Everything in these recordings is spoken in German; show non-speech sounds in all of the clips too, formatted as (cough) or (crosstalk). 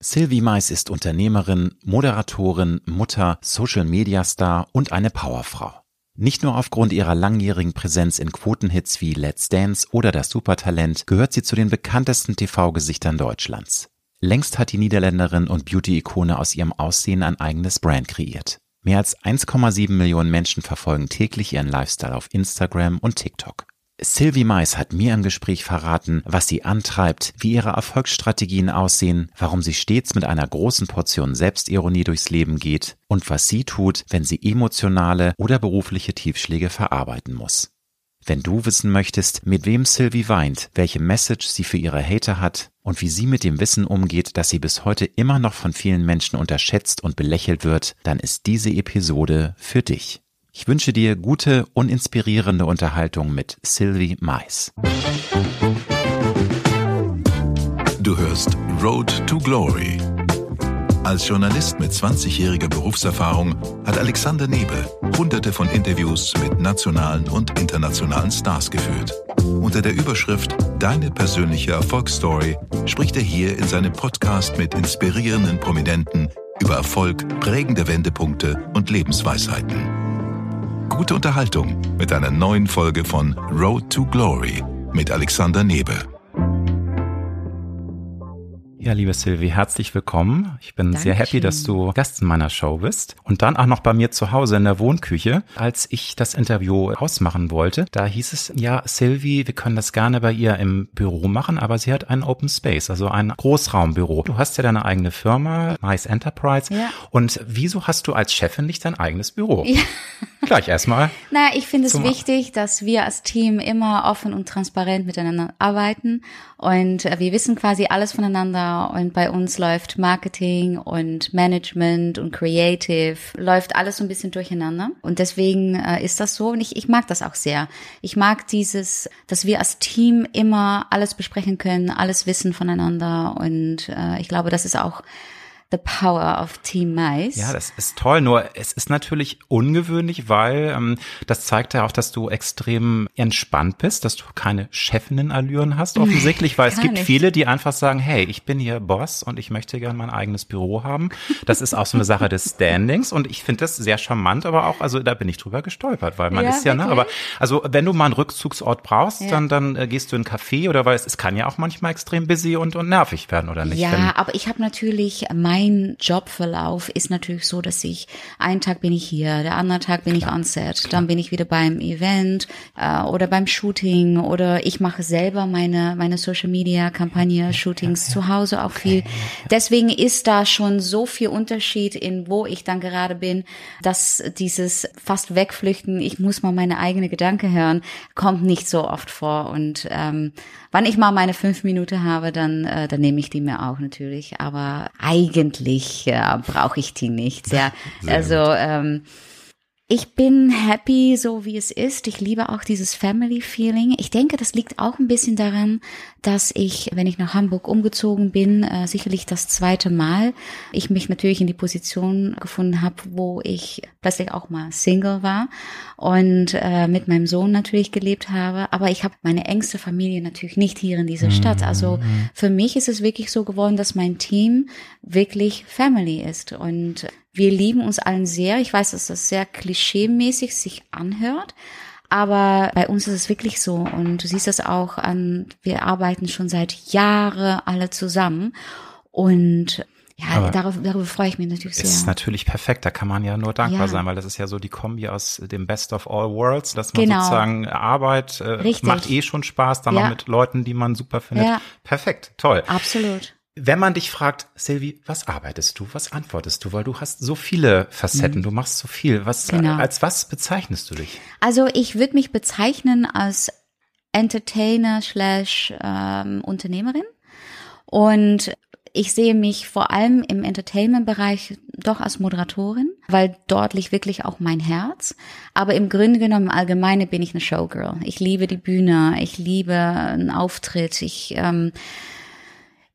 Sylvie Mais ist Unternehmerin, Moderatorin, Mutter, Social-Media-Star und eine Powerfrau. Nicht nur aufgrund ihrer langjährigen Präsenz in Quotenhits wie Let's Dance oder das Supertalent gehört sie zu den bekanntesten TV-Gesichtern Deutschlands. Längst hat die Niederländerin und Beauty-Ikone aus ihrem Aussehen ein eigenes Brand kreiert. Mehr als 1,7 Millionen Menschen verfolgen täglich ihren Lifestyle auf Instagram und TikTok. Sylvie Mais hat mir im Gespräch verraten, was sie antreibt, wie ihre Erfolgsstrategien aussehen, warum sie stets mit einer großen Portion Selbstironie durchs Leben geht und was sie tut, wenn sie emotionale oder berufliche Tiefschläge verarbeiten muss. Wenn du wissen möchtest, mit wem Sylvie weint, welche Message sie für ihre Hater hat und wie sie mit dem Wissen umgeht, dass sie bis heute immer noch von vielen Menschen unterschätzt und belächelt wird, dann ist diese Episode für dich. Ich wünsche dir gute und inspirierende Unterhaltung mit Sylvie Mais. Du hörst Road to Glory. Als Journalist mit 20-jähriger Berufserfahrung hat Alexander Nebe hunderte von Interviews mit nationalen und internationalen Stars geführt. Unter der Überschrift Deine persönliche Erfolgsstory spricht er hier in seinem Podcast mit inspirierenden Prominenten über Erfolg, prägende Wendepunkte und Lebensweisheiten gute Unterhaltung mit einer neuen Folge von Road to Glory mit Alexander Nebe. Ja, liebe Sylvie, herzlich willkommen. Ich bin Dankeschön. sehr happy, dass du Gast in meiner Show bist. Und dann auch noch bei mir zu Hause in der Wohnküche. Als ich das Interview ausmachen wollte, da hieß es, ja, Sylvie, wir können das gerne bei ihr im Büro machen, aber sie hat einen Open Space, also ein Großraumbüro. Du hast ja deine eigene Firma, Nice Enterprise. Ja. Und wieso hast du als Chefin nicht dein eigenes Büro? Ja. Gleich erstmal. Na, ich finde es wichtig, dass wir als Team immer offen und transparent miteinander arbeiten und äh, wir wissen quasi alles voneinander und bei uns läuft Marketing und Management und Creative, läuft alles so ein bisschen durcheinander. Und deswegen äh, ist das so. Und ich, ich mag das auch sehr. Ich mag dieses, dass wir als Team immer alles besprechen können, alles wissen voneinander. Und äh, ich glaube, das ist auch The Power of Team Mais. Ja, das ist toll. Nur es ist natürlich ungewöhnlich, weil ähm, das zeigt ja auch, dass du extrem entspannt bist, dass du keine Chefinnen-Allüren hast offensichtlich, weil es gibt nicht. viele, die einfach sagen, hey, ich bin hier Boss und ich möchte gerne mein eigenes Büro haben. Das ist auch so eine Sache des (laughs) Standings und ich finde das sehr charmant, aber auch, also da bin ich drüber gestolpert, weil man ja, ist ja, ne, aber also wenn du mal einen Rückzugsort brauchst, ja. dann dann äh, gehst du in einen Café oder weil es, es kann ja auch manchmal extrem busy und und nervig werden oder nicht? Ja, wenn, aber ich habe natürlich mein mein Jobverlauf ist natürlich so, dass ich einen Tag bin ich hier, der andere Tag bin klar, ich on Set, klar. dann bin ich wieder beim Event äh, oder beim Shooting oder ich mache selber meine meine Social Media Kampagne Shootings ja, ja. zu Hause auch okay. viel. Deswegen ist da schon so viel Unterschied in wo ich dann gerade bin, dass dieses fast wegflüchten, ich muss mal meine eigene Gedanke hören, kommt nicht so oft vor und ähm, wann ich mal meine fünf Minuten habe, dann äh, dann nehme ich die mir auch natürlich, aber eigentlich eigentlich ja, brauche ich die nicht. Ja, also ähm, ich bin happy, so wie es ist. Ich liebe auch dieses Family Feeling. Ich denke, das liegt auch ein bisschen daran, dass ich, wenn ich nach Hamburg umgezogen bin, äh, sicherlich das zweite Mal, ich mich natürlich in die Position gefunden habe, wo ich plötzlich auch mal Single war und äh, mit meinem Sohn natürlich gelebt habe. Aber ich habe meine engste Familie natürlich nicht hier in dieser Stadt. Also mhm. für mich ist es wirklich so geworden, dass mein Team wirklich Family ist und wir lieben uns allen sehr. Ich weiß, dass das sehr klischeemäßig sich anhört. Aber bei uns ist es wirklich so. Und du siehst das auch an, wir arbeiten schon seit Jahren alle zusammen. Und ja, darauf, darüber freue ich mich natürlich sehr. Ist natürlich perfekt, da kann man ja nur dankbar ja. sein, weil das ist ja so die Kombi aus dem Best of all worlds, dass man genau. sozusagen Arbeit äh, macht eh schon Spaß, dann ja. noch mit Leuten, die man super findet. Ja. Perfekt, toll. Absolut. Wenn man dich fragt, Silvi, was arbeitest du? Was antwortest du? Weil du hast so viele Facetten, mhm. du machst so viel. Was, genau. als was bezeichnest du dich? Also ich würde mich bezeichnen als Entertainer slash ähm, Unternehmerin. Und ich sehe mich vor allem im Entertainment-Bereich doch als Moderatorin, weil dort liegt wirklich auch mein Herz. Aber im Grunde genommen, im Allgemeinen bin ich eine Showgirl. Ich liebe die Bühne, ich liebe einen Auftritt, ich ähm,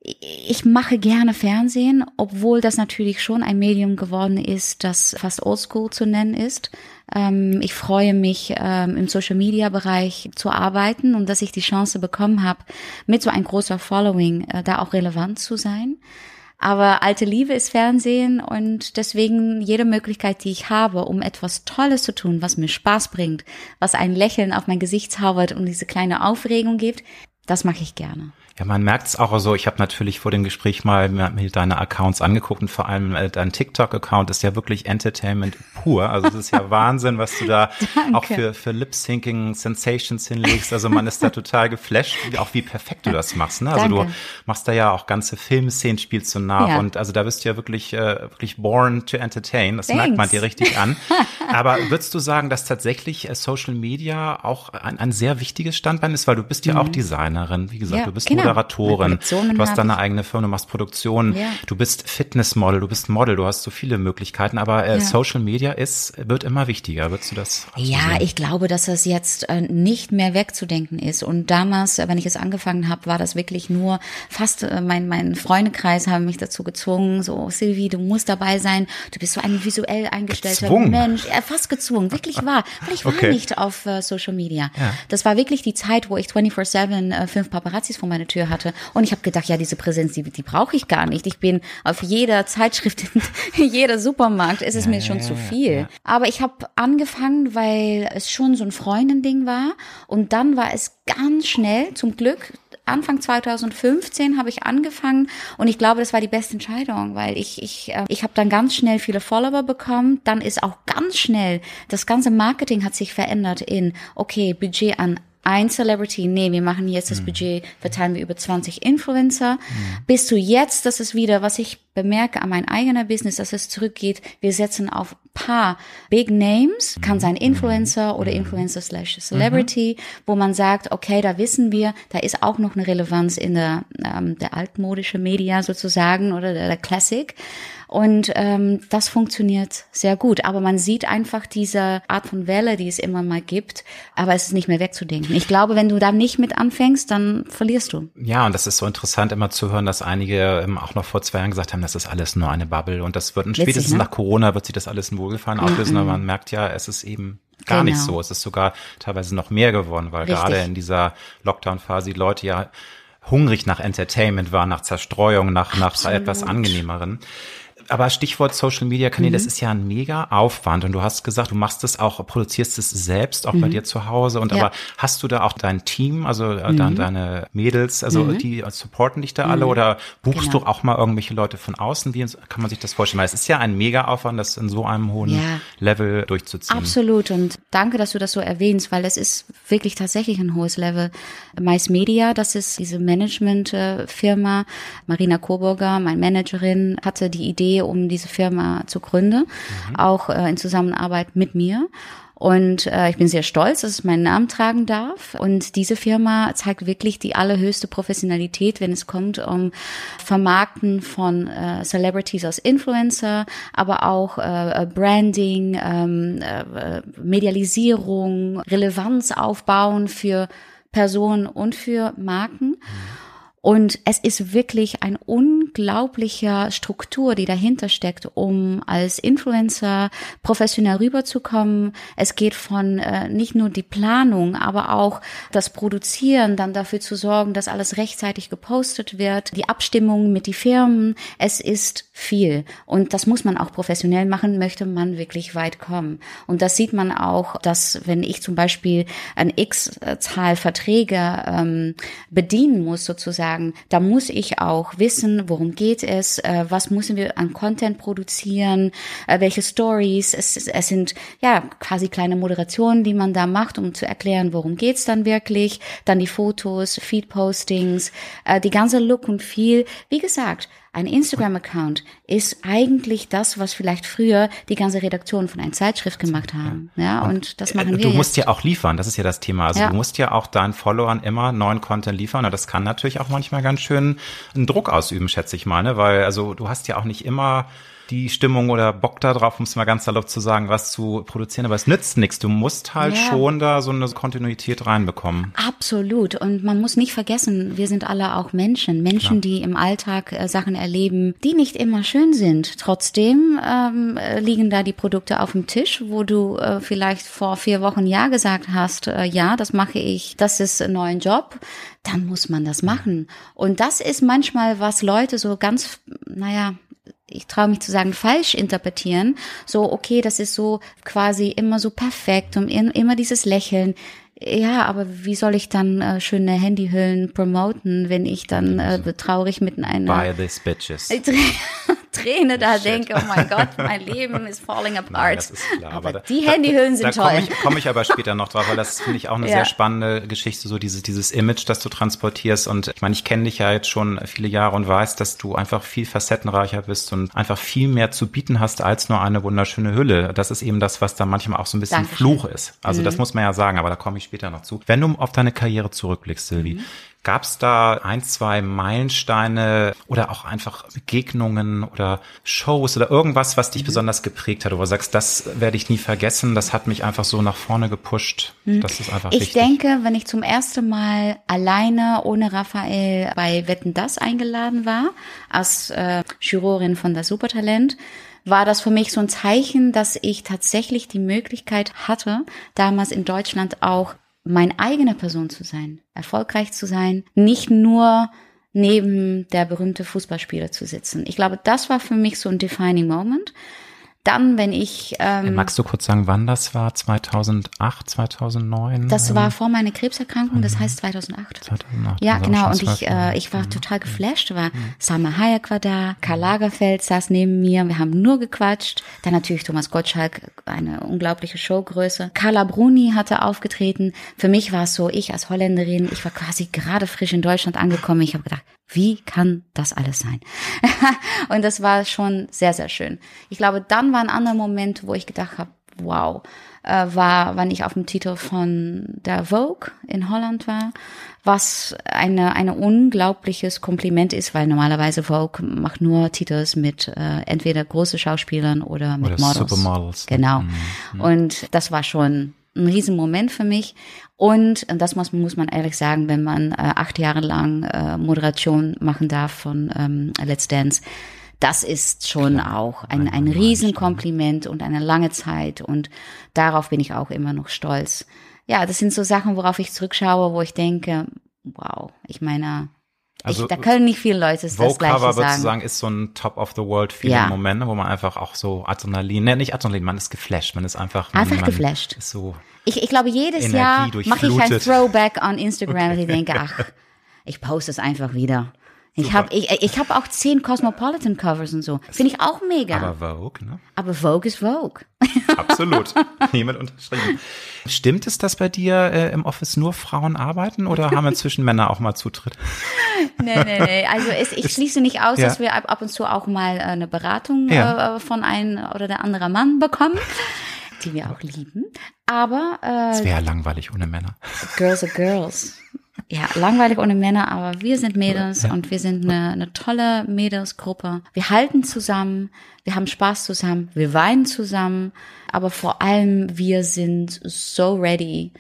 ich mache gerne Fernsehen, obwohl das natürlich schon ein Medium geworden ist, das fast oldschool zu nennen ist. Ähm, ich freue mich, ähm, im Social-Media-Bereich zu arbeiten und dass ich die Chance bekommen habe, mit so ein großer Following äh, da auch relevant zu sein. Aber alte Liebe ist Fernsehen und deswegen jede Möglichkeit, die ich habe, um etwas Tolles zu tun, was mir Spaß bringt, was ein Lächeln auf mein Gesicht zaubert und diese kleine Aufregung gibt, das mache ich gerne. Ja, man merkt es auch so. Ich habe natürlich vor dem Gespräch mal mir deine Accounts angeguckt und vor allem äh, dein TikTok-Account ist ja wirklich Entertainment pur. Also das ist ja (laughs) Wahnsinn, was du da auch für, für Lip-Syncing Sensations hinlegst. Also man ist da total geflasht, auch wie perfekt du das machst. Ne? Also Danke. du machst da ja auch ganze Filmszenen, spielst du nach ja. und also da bist du ja wirklich, äh, wirklich born to entertain. Das Thanks. merkt man dir richtig an. (laughs) Aber würdest du sagen, dass tatsächlich äh, Social Media auch ein, ein sehr wichtiges Standbein ist, weil du bist ja mhm. auch Designerin. Wie gesagt, ja, du bist genau. Moderatorin, du hast deine eigene Firma, du machst Produktionen, ja. du bist Fitnessmodel, du bist Model, du hast so viele Möglichkeiten, aber äh, ja. Social Media ist, wird immer wichtiger. Würdest du das? Ja, sehen? ich glaube, dass das jetzt äh, nicht mehr wegzudenken ist. Und damals, äh, wenn ich es angefangen habe, war das wirklich nur fast äh, mein, mein Freundekreis haben mich dazu gezwungen, so Silvi, du musst dabei sein, du bist so ein visuell eingestellter gezwungen. Mensch. Ja, fast gezwungen, wirklich wahr. Weil ich war okay. nicht auf äh, Social Media. Ja. Das war wirklich die Zeit, wo ich 24-7 äh, fünf Paparazzis vor meiner Tür hatte. Und ich habe gedacht, ja, diese Präsenz, die, die brauche ich gar nicht. Ich bin auf jeder Zeitschrift, in (laughs) jeder Supermarkt, ist es ja, mir schon ja, zu viel. Ja. Aber ich habe angefangen, weil es schon so ein Freundending war. Und dann war es ganz schnell, zum Glück, Anfang 2015 habe ich angefangen und ich glaube, das war die beste Entscheidung, weil ich ich äh, ich habe dann ganz schnell viele Follower bekommen. Dann ist auch ganz schnell das ganze Marketing hat sich verändert in okay Budget an ein Celebrity, nee, wir machen jetzt das mhm. Budget, verteilen wir über 20 Influencer. Mhm. Bis zu jetzt, das ist wieder, was ich bemerke an mein eigener Business, dass es zurückgeht. Wir setzen auf paar Big Names, kann sein Influencer oder Influencer slash Celebrity, mhm. wo man sagt, okay, da wissen wir, da ist auch noch eine Relevanz in der, ähm, der altmodische Media sozusagen oder der, der Classic. Und ähm, das funktioniert sehr gut. Aber man sieht einfach diese Art von Welle, die es immer mal gibt, aber es ist nicht mehr wegzudenken. Ich glaube, wenn du da nicht mit anfängst, dann verlierst du. Ja, und das ist so interessant immer zu hören, dass einige ähm, auch noch vor zwei Jahren gesagt haben, das ist alles nur eine Bubble und das wird und spätestens ne? nach Corona wird sich das alles in Wohlgefallen mhm. auflösen, aber man merkt ja, es ist eben gar genau. nicht so. Es ist sogar teilweise noch mehr geworden, weil Richtig. gerade in dieser Lockdown-Phase die Leute ja hungrig nach Entertainment waren, nach Zerstreuung, nach, nach etwas angenehmeren aber Stichwort Social Media Kanäle, mhm. das ist ja ein mega Aufwand. Und du hast gesagt, du machst es auch, produzierst es selbst, auch mhm. bei dir zu Hause. Und ja. aber hast du da auch dein Team, also äh, mhm. deine Mädels, also mhm. die supporten dich da alle mhm. oder buchst genau. du auch mal irgendwelche Leute von außen? Wie kann man sich das vorstellen? Weil es ist ja ein mega Aufwand, das in so einem hohen ja. Level durchzuziehen. Absolut. Und danke, dass du das so erwähnst, weil es ist wirklich tatsächlich ein hohes Level. Mais Media, das ist diese Management-Firma. Marina Coburger, meine Managerin, hatte die Idee, um diese Firma zu gründen, mhm. auch äh, in Zusammenarbeit mit mir. Und äh, ich bin sehr stolz, dass es meinen Namen tragen darf. Und diese Firma zeigt wirklich die allerhöchste Professionalität, wenn es kommt um Vermarkten von äh, Celebrities als Influencer, aber auch äh, Branding, ähm, äh, Medialisierung, Relevanz aufbauen für Personen und für Marken. Mhm. Und es ist wirklich ein unglaublicher Struktur, die dahinter steckt, um als Influencer professionell rüberzukommen. Es geht von äh, nicht nur die Planung, aber auch das Produzieren, dann dafür zu sorgen, dass alles rechtzeitig gepostet wird, die Abstimmung mit die Firmen. Es ist viel. Und das muss man auch professionell machen, möchte man wirklich weit kommen. Und das sieht man auch, dass wenn ich zum Beispiel ein X-Zahl Verträge ähm, bedienen muss, sozusagen, sagen, da muss ich auch wissen, worum geht es, äh, was müssen wir an Content produzieren, äh, welche Stories. Es, es sind ja quasi kleine Moderationen, die man da macht, um zu erklären, worum geht's dann wirklich. Dann die Fotos, Feed-Postings, äh, die ganze Look und Feel. Wie gesagt, ein Instagram-Account ist eigentlich das, was vielleicht früher die ganze Redaktion von einer Zeitschrift gemacht haben. Ja, und das machen wir. Du musst jetzt. ja auch liefern, das ist ja das Thema. Also ja. du musst ja auch deinen Followern immer neuen Content liefern. Und das kann natürlich auch manchmal ganz schön einen Druck ausüben, schätze ich mal, ne? Weil, also du hast ja auch nicht immer die Stimmung oder Bock da drauf, um es mal ganz salopp zu sagen, was zu produzieren. Aber es nützt nichts. Du musst halt ja. schon da so eine Kontinuität reinbekommen. Absolut. Und man muss nicht vergessen, wir sind alle auch Menschen. Menschen, Klar. die im Alltag äh, Sachen erleben, die nicht immer schön sind. Trotzdem ähm, liegen da die Produkte auf dem Tisch, wo du äh, vielleicht vor vier Wochen Ja gesagt hast, äh, ja, das mache ich, das ist ein neuer Job dann muss man das machen. Und das ist manchmal, was Leute so ganz, naja, ich traue mich zu sagen, falsch interpretieren. So, okay, das ist so quasi immer so perfekt und immer dieses Lächeln. Ja, aber wie soll ich dann äh, schöne Handyhüllen promoten, wenn ich dann äh, traurig mit einer... Buy these bitches. (laughs) Träne da Shit. denke, oh mein Gott, mein Leben ist falling (laughs) apart. Nein, das ist klar, aber, aber die Handyhüllen sind da toll. Da komme ich, komm ich aber später noch drauf, weil das finde ich auch eine (laughs) ja. sehr spannende Geschichte, so dieses, dieses Image, das du transportierst. Und ich meine, ich kenne dich ja jetzt schon viele Jahre und weiß, dass du einfach viel facettenreicher bist und einfach viel mehr zu bieten hast als nur eine wunderschöne Hülle. Das ist eben das, was da manchmal auch so ein bisschen Dankeschön. Fluch ist. Also mhm. das muss man ja sagen, aber da komme ich später noch zu. Wenn du auf deine Karriere zurückblickst, Silvi, mhm. Gab es da ein, zwei Meilensteine oder auch einfach Begegnungen oder Shows oder irgendwas, was dich mhm. besonders geprägt hat, wo du sagst, das werde ich nie vergessen, das hat mich einfach so nach vorne gepusht. Mhm. Das ist einfach Ich wichtig. denke, wenn ich zum ersten Mal alleine ohne Raphael bei Wetten das eingeladen war, als äh, Jurorin von das Supertalent, war das für mich so ein Zeichen, dass ich tatsächlich die Möglichkeit hatte, damals in Deutschland auch meine eigene Person zu sein, erfolgreich zu sein, nicht nur neben der berühmte Fußballspieler zu sitzen. Ich glaube, das war für mich so ein defining Moment. Dann, wenn ich. Ähm, Magst du kurz sagen, wann das war? 2008, 2009? Das war vor meiner Krebserkrankung, das heißt 2008. 2008 ja, genau. Und ich, äh, ich war mhm. total geflasht. War. Salma Hayek war da, Karl Lagerfeld saß neben mir. Wir haben nur gequatscht. Dann natürlich Thomas Gottschalk, eine unglaubliche Showgröße. Carla Bruni hatte aufgetreten. Für mich war es so, ich als Holländerin, ich war quasi gerade frisch in Deutschland angekommen. Ich habe gedacht, wie kann das alles sein? (laughs) und das war schon sehr, sehr schön. Ich glaube, dann war ein anderer Moment, wo ich gedacht habe, wow, äh, war, wann ich auf dem Titel von der Vogue in Holland war, was eine, eine unglaubliches Kompliment ist, weil normalerweise Vogue macht nur Titels mit äh, entweder große Schauspielern oder mit oder Models. Supermodels. Genau. Mhm. Und das war schon ein Riesenmoment für mich. Und, und das muss, muss man ehrlich sagen, wenn man äh, acht Jahre lang äh, Moderation machen darf von ähm, Let's Dance, das ist schon Klar, auch ein, ein Riesenkompliment und eine lange Zeit. Und darauf bin ich auch immer noch stolz. Ja, das sind so Sachen, worauf ich zurückschaue, wo ich denke, wow, ich meine, also, ich, da können nicht viele Leute das Vogue Gleiche Cover, sagen. sagen, ist so ein Top of the World Feeling ja. Moment, wo man einfach auch so Adrenalin, ne, nicht Adrenalin, man ist geflasht, man ist einfach, einfach man geflasht. Ist so ich, ich glaube, jedes Energie Jahr mache ich ein Throwback on (laughs) Instagram okay. ich denke, ach, ich poste es einfach wieder. Ich habe ich, ich hab auch zehn Cosmopolitan Covers und so. Finde ich auch mega. Aber Vogue, ne? Aber Vogue ist Vogue. (laughs) Absolut. Niemand unterschrieben. Stimmt es, dass bei dir äh, im Office nur Frauen arbeiten oder haben inzwischen Männer auch mal Zutritt? (laughs) nee, nee, nee. Also es, ich schließe nicht aus, ja. dass wir ab, ab, und zu auch mal äh, eine Beratung ja. äh, von einem oder der anderen Mann bekommen die wir auch lieben. Aber äh, es wäre langweilig ohne Männer. Girls are Girls. Ja, langweilig ohne Männer, aber wir sind Mädels ja. und wir sind eine, eine tolle Mädelsgruppe. Wir halten zusammen, wir haben Spaß zusammen, wir weinen zusammen, aber vor allem wir sind so ready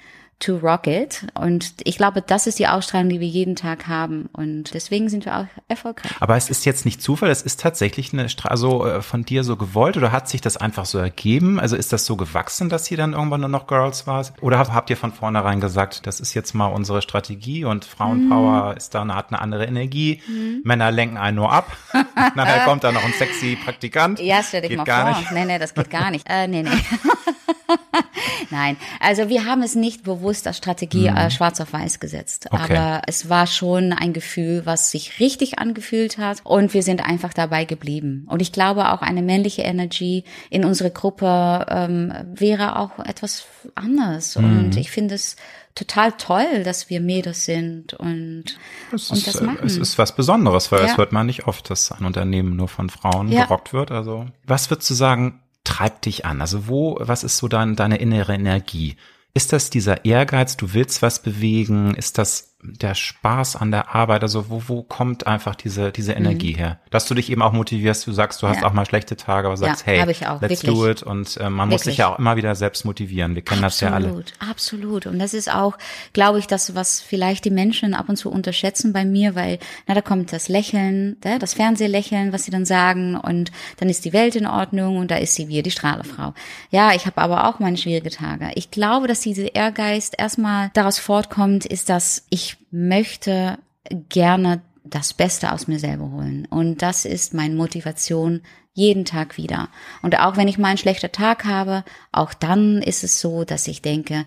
to rock it. Und ich glaube, das ist die Ausstrahlung, die wir jeden Tag haben. Und deswegen sind wir auch erfolgreich. Aber es ist jetzt nicht Zufall, es ist tatsächlich eine also von dir so gewollt oder hat sich das einfach so ergeben? Also ist das so gewachsen, dass sie dann irgendwann nur noch Girls war? Oder habt ihr von vornherein gesagt, das ist jetzt mal unsere Strategie und Frauenpower mm. ist da eine, hat eine andere Energie. Mm. Männer lenken einen nur ab. (laughs) Nachher kommt da noch ein sexy Praktikant. Ja, stell dich geht mal gar vor. Nicht. Nee, nee, das geht gar nicht. Äh, nee, nee. (laughs) (laughs) Nein, also wir haben es nicht bewusst als Strategie mhm. äh, schwarz auf weiß gesetzt. Okay. Aber es war schon ein Gefühl, was sich richtig angefühlt hat und wir sind einfach dabei geblieben. Und ich glaube auch eine männliche Energie in unserer Gruppe ähm, wäre auch etwas anders. Mhm. Und ich finde es total toll, dass wir Mädels sind und, es und ist, das äh, machen. Es ist was Besonderes, weil ja. das hört man nicht oft, dass ein Unternehmen nur von Frauen ja. gerockt wird. Also was würdest du sagen, treibt dich an? Also wo, was ist so dein, deine innere Energie? Ist das dieser Ehrgeiz, du willst was bewegen? Ist das der Spaß an der Arbeit? Also wo, wo kommt einfach diese, diese Energie mhm. her? Dass du dich eben auch motivierst, du sagst, du hast ja. auch mal schlechte Tage, aber sagst, ja, hey, let's wirklich. do it. Und äh, man wirklich. muss sich ja auch immer wieder selbst motivieren. Wir kennen absolut, das ja alle. Absolut. Und das ist auch, glaube ich, das, was vielleicht die Menschen ab und zu unterschätzen bei mir, weil, na, da kommt das Lächeln, das Fernsehlächeln, was sie dann sagen und dann ist die Welt in Ordnung und da ist sie wieder, die Strahlefrau. Ja, ich habe aber auch meine schwierige Tage. Ich glaube, dass diese Ehrgeist erstmal daraus fortkommt, ist, dass ich möchte gerne das Beste aus mir selber holen. Und das ist meine Motivation jeden Tag wieder. Und auch wenn ich mal einen schlechten Tag habe, auch dann ist es so, dass ich denke,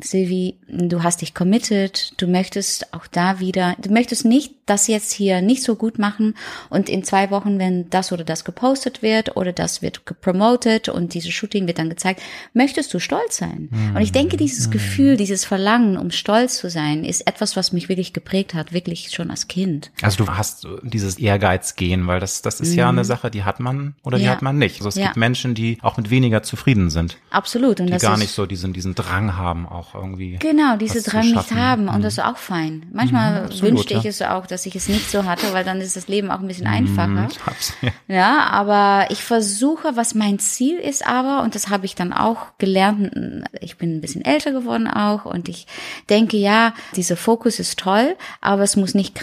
Silvi, du hast dich committed, du möchtest auch da wieder, du möchtest nicht das jetzt hier nicht so gut machen und in zwei Wochen, wenn das oder das gepostet wird oder das wird gepromotet und dieses Shooting wird dann gezeigt, möchtest du stolz sein. Mhm. Und ich denke, dieses mhm. Gefühl, dieses Verlangen, um stolz zu sein, ist etwas, was mich wirklich geprägt hat, wirklich schon als Kind. Also du hast dieses Ehrgeiz gehen, weil das, das ist mhm. ja eine Sache, die hat man oder die ja. hat man nicht. Also es ja. gibt Menschen, die auch mit weniger zufrieden sind. Absolut. Und die gar nicht so diesen, diesen Drang haben, auch irgendwie. Genau, diese Drang nicht haben und das ist auch fein. Manchmal mhm, wünschte ich es auch, dass ich es nicht so hatte, weil dann ist das Leben auch ein bisschen einfacher. Mm, ja. ja, aber ich versuche, was mein Ziel ist aber, und das habe ich dann auch gelernt, ich bin ein bisschen älter geworden auch und ich denke, ja, dieser Fokus ist toll, aber es muss nicht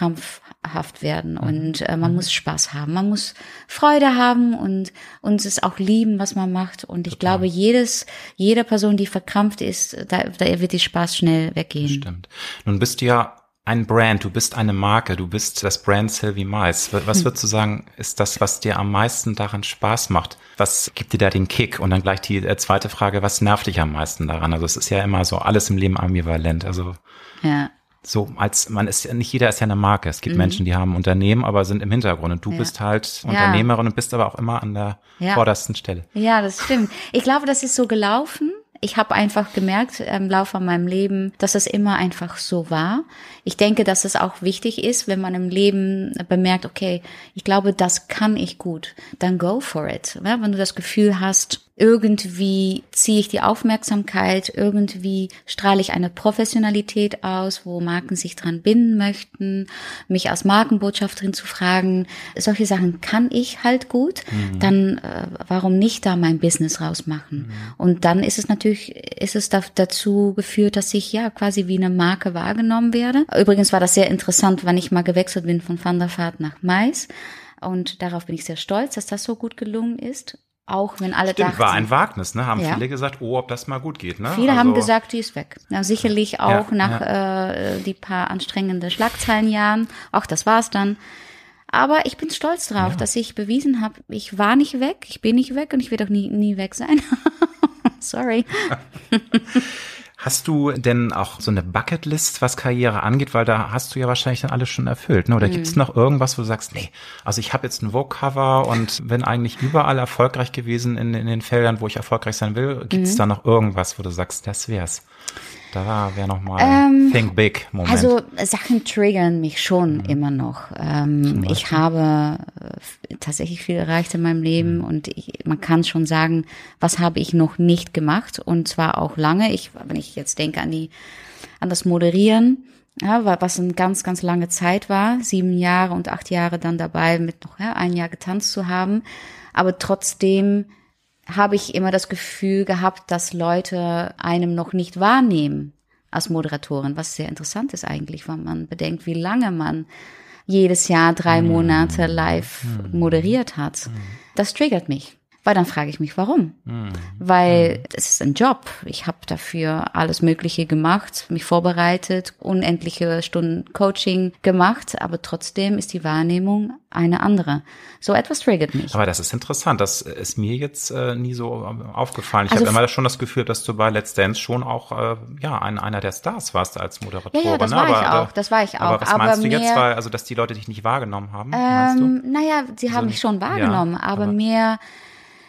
krampfhaft werden mhm. und äh, man mhm. muss Spaß haben, man muss Freude haben und uns es auch lieben, was man macht und ich Total. glaube, jedes jede Person, die verkrampft ist, da, da wird die Spaß schnell weggehen. Stimmt. Nun bist du ja ein Brand, du bist eine Marke, du bist das Brand Sylvie Mais. Was hm. würdest du sagen, ist das, was dir am meisten daran Spaß macht? Was gibt dir da den Kick? Und dann gleich die äh, zweite Frage, was nervt dich am meisten daran? Also es ist ja immer so alles im Leben ambivalent. Also ja. So als man ist nicht jeder ist ja eine Marke. Es gibt mhm. Menschen, die haben Unternehmen, aber sind im Hintergrund. Und du ja. bist halt Unternehmerin ja. und bist aber auch immer an der vordersten Stelle. Ja, das stimmt. Ich glaube, das ist so gelaufen ich habe einfach gemerkt im Laufe meinem Leben, dass es immer einfach so war. Ich denke, dass es auch wichtig ist, wenn man im Leben bemerkt, okay, ich glaube, das kann ich gut, dann go for it. Ja, wenn du das Gefühl hast, irgendwie ziehe ich die Aufmerksamkeit, irgendwie strahle ich eine Professionalität aus, wo Marken sich dran binden möchten, mich als Markenbotschafterin zu fragen, solche Sachen kann ich halt gut, mhm. dann äh, warum nicht da mein Business rausmachen? Mhm. Und dann ist es natürlich, ist es da, dazu geführt, dass ich ja quasi wie eine Marke wahrgenommen werde. Übrigens war das sehr interessant, wann ich mal gewechselt bin von Van der Vaart nach Mais. Und darauf bin ich sehr stolz, dass das so gut gelungen ist. Auch wenn alle Stimmt, dachten. war ein Wagnis, ne? Haben ja. viele gesagt, oh, ob das mal gut geht, ne? Viele also, haben gesagt, die ist weg. Ja, sicherlich auch ja, nach. Äh, die paar anstrengende Schlagzeilenjahren. Auch das war's dann. Aber ich bin stolz drauf, dass ich bewiesen habe, ich war nicht weg, ich bin nicht weg und ich werde auch nie, nie weg sein. (laughs) Sorry. (laughs) Hast du denn auch so eine Bucketlist, was Karriere angeht? Weil da hast du ja wahrscheinlich dann alles schon erfüllt. Ne? Oder mhm. gibt es noch irgendwas, wo du sagst, nee, also ich habe jetzt ein Vogue-Cover und bin eigentlich überall erfolgreich gewesen in, in den Feldern, wo ich erfolgreich sein will. Gibt es mhm. da noch irgendwas, wo du sagst, das wär's? Da wäre nochmal ähm, Think Big Moment. Also Sachen triggern mich schon mhm. immer noch. Ähm, ich habe äh, tatsächlich viel erreicht in meinem Leben mhm. und ich, man kann schon sagen, was habe ich noch nicht gemacht und zwar auch lange. Ich, wenn ich jetzt denke an die, an das Moderieren, ja, was eine ganz, ganz lange Zeit war, sieben Jahre und acht Jahre dann dabei mit noch ja, ein Jahr getanzt zu haben, aber trotzdem habe ich immer das Gefühl gehabt, dass Leute einem noch nicht wahrnehmen als Moderatorin, was sehr interessant ist eigentlich, wenn man bedenkt, wie lange man jedes Jahr drei mhm. Monate live mhm. moderiert hat. Mhm. Das triggert mich. Weil dann frage ich mich, warum? Mhm. Weil es ist ein Job. Ich habe dafür alles Mögliche gemacht, mich vorbereitet, unendliche Stunden Coaching gemacht, aber trotzdem ist die Wahrnehmung eine andere. So etwas triggert mich. Aber das ist interessant. Das ist mir jetzt äh, nie so aufgefallen. Ich also habe immer schon das Gefühl, dass du bei Let's Dance schon auch äh, ja ein, einer der Stars warst als Moderatorin. Ja, ja das ne? war aber, ich auch. Das war ich auch. Aber was aber meinst du jetzt, weil, also dass die Leute dich nicht wahrgenommen haben? Ähm, naja, sie haben also, mich schon wahrgenommen, ja, aber, aber mehr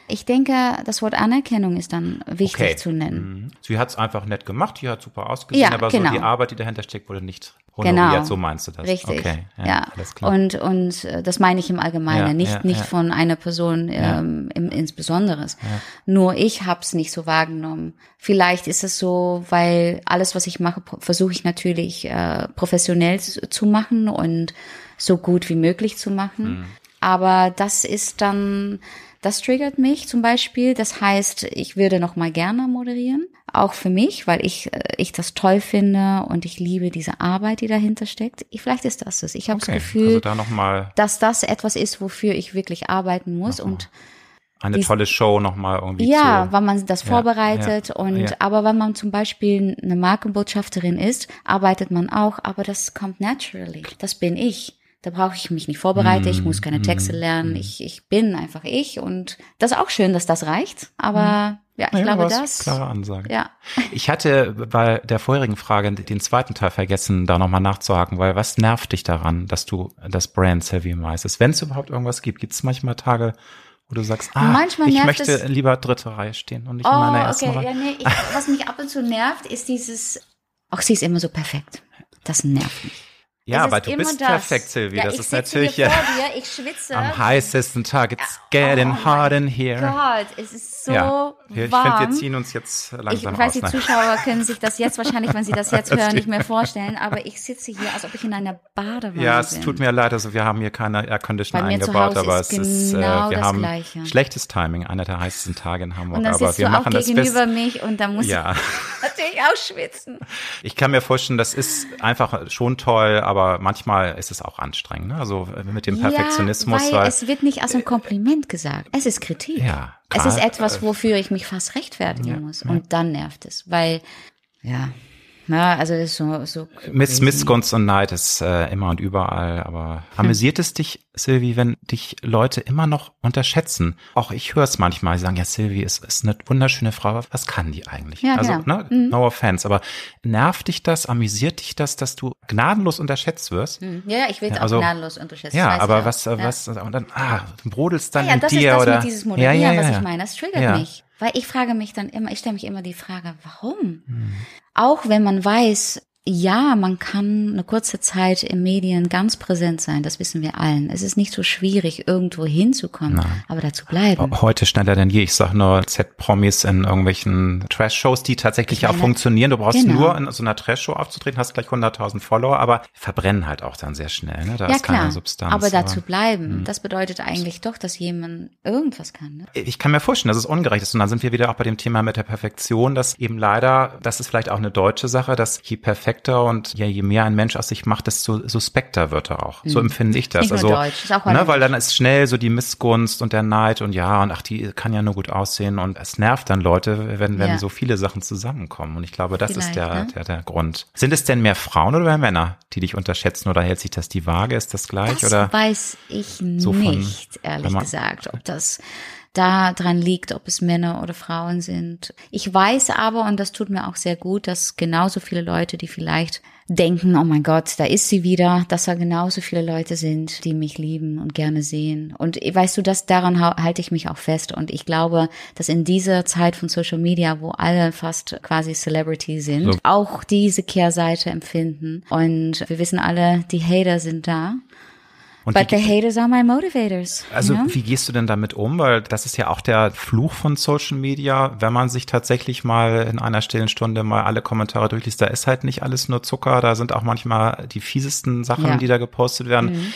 ich denke, das Wort Anerkennung ist dann wichtig okay. zu nennen. Mhm. Sie hat es einfach nett gemacht, die hat super ausgesehen, ja, aber genau. so die Arbeit, die dahinter steckt, wurde nicht honoriert, Genau. so meinst du das. Richtig. Okay, ja, ja. alles klar. Und und äh, das meine ich im Allgemeinen, Ja, nicht nicht von einer Person ähm, im, insbesondere. Nur ich hab's nicht so wahrgenommen. Vielleicht ist es so, weil alles, was ich mache, versuche ich natürlich äh, professionell zu, machen und so gut wie möglich zu machen. Hm. Aber das ist dann, das triggert mich zum Beispiel. Das heißt, ich würde noch mal gerne moderieren, auch für mich, weil ich äh, ich das toll finde und ich liebe diese Arbeit, die dahinter steckt. Ich, vielleicht ist das es. Ich habe okay, das Gefühl, also da dass das etwas ist, wofür ich wirklich arbeiten muss und eine tolle Show nochmal irgendwie ja, zu. weil man das Ja, vorbereitet ja, und ja. aber wenn man zum Beispiel eine Markenbotschafterin ist, arbeitet man auch, aber das kommt naturally. Das bin ich. Da brauche ich mich nicht vorbereiten, ich muss keine Texte lernen, ich, ich bin einfach ich und das ist auch schön, dass das reicht, aber ja, ich Ja, glaube das. Klare Ansage. Ja. Ich hatte bei der vorherigen Frage den zweiten Teil vergessen, da nochmal nachzuhaken, weil was nervt dich daran, dass du das Brand Savvy meistest? Wenn es überhaupt irgendwas gibt, gibt es manchmal Tage, wo du sagst, ah, Manchmal ich möchte es- lieber dritte Reihe stehen und nicht in Oh, meiner ersten okay. Reihe. Ja, nee, ich, was mich ab und zu nervt, ist dieses, ach, sie ist immer so perfekt. Das nervt mich. Ja, ist du bist das. perfekt, Silvi. Ja, das ich ist sitze natürlich hier ja vor dir, ich schwitze. am heißesten Tag. It's getting Oh hot in here. Gott, es ist so ja, ich warm. finde, wir ziehen uns jetzt ich langsam weiß, aus. die ne? Zuschauer können sich das jetzt wahrscheinlich, wenn sie das (laughs) jetzt hören, nicht mehr vorstellen, aber ich sitze hier, als ob ich in einer Badewanne Ja, es bin. tut mir leid, also wir haben hier keine Air Conditioner Bei mir zu eingebaut, aber es ist, äh, genau wir haben Gleiche. schlechtes Timing, einer der heißesten Tage in Hamburg, Und dann aber sitzt wir du auch machen das gegenüber Beste. mich und da muss Ja, ich (laughs) natürlich auch schwitzen. ich kann mir vorstellen, das ist einfach schon toll, aber manchmal ist es auch anstrengend, ne? Also äh, mit dem Perfektionismus, ja, weil weil, es wird nicht als ein Kompliment gesagt. Es ist Kritik. Ja, es klar, ist etwas, wofür ich mich fast rechtfertigen muss. Und dann nervt es, weil, ja, na, also das ist so, so. Miss, crazy. Missgunst und Neid ist äh, immer und überall, aber amüsiert es dich, Silvi, wenn dich Leute immer noch unterschätzen? Auch ich höre es manchmal, die sagen, ja, Silvi ist, ist eine wunderschöne Frau, was kann die eigentlich? Ja, also, genau. ne, no offense, aber nervt dich das, amüsiert dich das, dass du gnadenlos unterschätzt wirst? Hm, Ja, ja, ich werde also- auch gnadenlos unterschätzt. Ja, aber was, äh, Ja. was, und dann, ah, du brodelst dann Ja, in das dir ist das oder? mit dieses Moderieren, ja, ja, ja, was ja. ich meine. Das triggert Ja. mich. Weil ich frage mich dann immer, ich stelle mich immer die Frage, warum? Hm. Auch wenn man weiß, ja, man kann eine kurze Zeit in Medien ganz präsent sein, das wissen wir allen. Es ist nicht so schwierig, irgendwo hinzukommen, aber dazu bleiben. Heute schneller denn je. Ich sag nur Z-Promis in irgendwelchen Trash-Shows, die tatsächlich Ich auch meine, funktionieren. Du brauchst genau. nur in so einer Trash-Show aufzutreten, hast gleich 100.000 Follower, aber verbrennen halt auch dann sehr schnell. Ne? Da ja ist keine klar, Substanz. aber dazu hm. bleiben, das bedeutet eigentlich doch, dass jemand irgendwas kann. Ne? ich kann mir vorstellen, dass es ungerecht ist. Und dann sind wir wieder auch bei dem Thema mit der Perfektion, dass eben leider, das ist vielleicht auch eine deutsche Sache, dass je perfekter und je, je mehr ein Mensch aus sich macht, desto suspekter wird er auch. So empfinde ich das. Hm. Nicht also, deutsch, ist auch ne, weil dann ist schnell so die Missgunst und der Neid und ja, und ach, die kann ja nur gut aussehen. Und es nervt dann Leute, wenn, wenn Ja. so viele Sachen zusammenkommen. Und ich glaube, das ist Vielleicht, der, ne? der, der Grund. Sind es denn mehr Frauen oder mehr Männer, die dich unterschätzen oder hält sich das die Waage? Ist das gleich? Das oder? weiß ich so von- nicht, ehrlich gesagt, ob das da dran liegt, ob es Männer oder Frauen sind. Ich weiß aber, und das tut mir auch sehr gut, dass genauso viele Leute, die vielleicht denken, oh mein Gott, da ist sie wieder, dass da genauso viele Leute sind, die mich lieben und gerne sehen. Und weißt du, das daran halte ich mich auch fest. Und ich glaube, dass in dieser Zeit von Social Media, wo alle fast quasi Celebrity sind, So. auch diese Kehrseite empfinden. Und wir wissen alle, die Hater sind da. Und But the haters are my motivators. Also you know? wie gehst du denn damit um? Weil das ist ja auch der Fluch von Social Media, wenn man sich tatsächlich mal in einer stillen Stunde mal alle Kommentare durchliest, da ist halt nicht alles nur Zucker, da sind auch manchmal die fiesesten Sachen, Ja. Mhm. die da gepostet werden.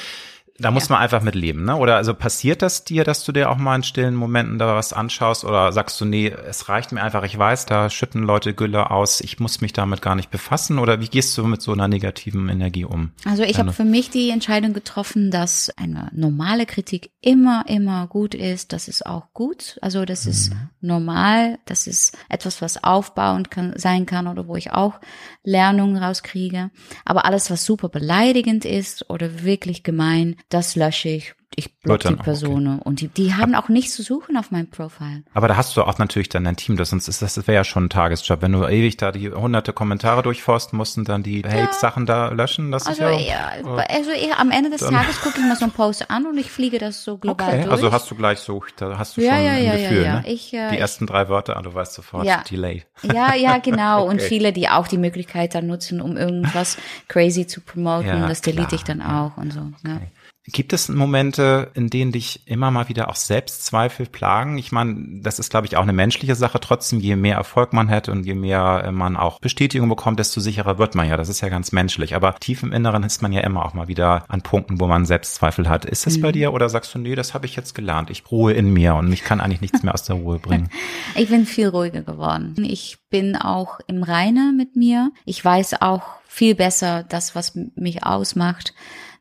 Da muss man einfach mit leben, ne? Oder also passiert das dir, dass du dir auch mal in stillen Momenten da was anschaust oder sagst du, nee, es reicht mir einfach, ich weiß, da schütten Leute Gülle aus, ich muss mich damit gar nicht befassen oder wie gehst du mit so einer negativen Energie um? Also ich habe für mich die Entscheidung getroffen, dass eine normale Kritik immer, immer gut ist. Das ist auch gut. Also das ist normal. Das ist etwas, was aufbauend kann, sein kann oder wo ich auch Lernungen rauskriege. Aber alles, was super beleidigend ist oder wirklich gemein, das lösche ich. Ich block die Person okay. und die, die haben auch nichts zu suchen auf meinem Profil. Aber da hast du auch natürlich dann dein Team, das sonst ist das, wäre ja schon ein Tagesjob, wenn du ewig da die hunderte Kommentare durchforsten musst und dann die ja. Hate-Sachen da löschen, das also ist ja. Eher, also eher am Ende des Tages gucke ich mir so einen Post an und ich fliege das so global okay. durch. Also hast du gleich so, da hast du ja, schon ja, ein ja, Gefühl, ja, ne? Ich, äh, die ersten drei Wörter, ah, du weißt sofort, ja. Delay. Ja, ja, (laughs) genau. okay. Und viele, die auch die Möglichkeit dann nutzen, um irgendwas (laughs) crazy zu promoten, das delete klar. ich dann auch und so. Okay. Gibt es Momente, in denen dich immer mal wieder auch Selbstzweifel plagen? Ich meine, das ist, glaube ich, auch eine menschliche Sache. Trotzdem, je mehr Erfolg man hat und je mehr äh, man auch Bestätigung bekommt, desto sicherer wird man ja. Das ist ja ganz menschlich. Aber tief im Inneren ist man ja immer auch mal wieder an Punkten, wo man Selbstzweifel hat. Ist das mhm. bei dir oder sagst du, nee, das habe ich jetzt gelernt. Ich ruhe in mir und mich kann eigentlich nichts mehr aus der Ruhe bringen? (laughs) Ich bin viel ruhiger geworden. Ich bin auch im Reine mit mir. Ich weiß auch viel besser das, was mich ausmacht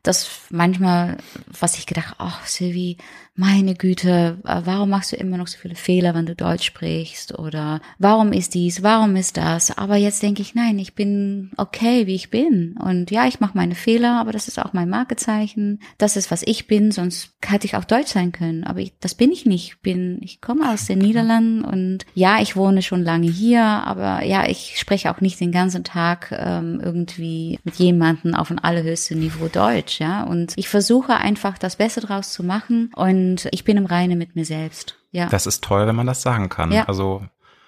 das manchmal, was ich gedacht, ach Sylvie, meine Güte, äh, warum machst du immer noch so viele Fehler, wenn du Deutsch sprichst? Oder warum ist dies, warum ist das? Aber jetzt denke ich, nein, ich bin okay, wie ich bin. Und ja, ich mache meine Fehler, aber das ist auch mein Markezeichen. Das ist, was ich bin, sonst hätte ich auch Deutsch sein können. Aber ich, das bin ich nicht. Ich bin, ich komme aus den Niederlanden und ja, ich wohne schon lange hier, aber ja, ich spreche auch nicht den ganzen Tag ähm, irgendwie mit jemandem auf ein allerhöchstem Niveau Deutsch, ja. Und ich versuche einfach das Beste draus zu machen und und ich bin im Reine mit mir selbst. Ja. Das ist toll, wenn man das sagen kann. Ja. Also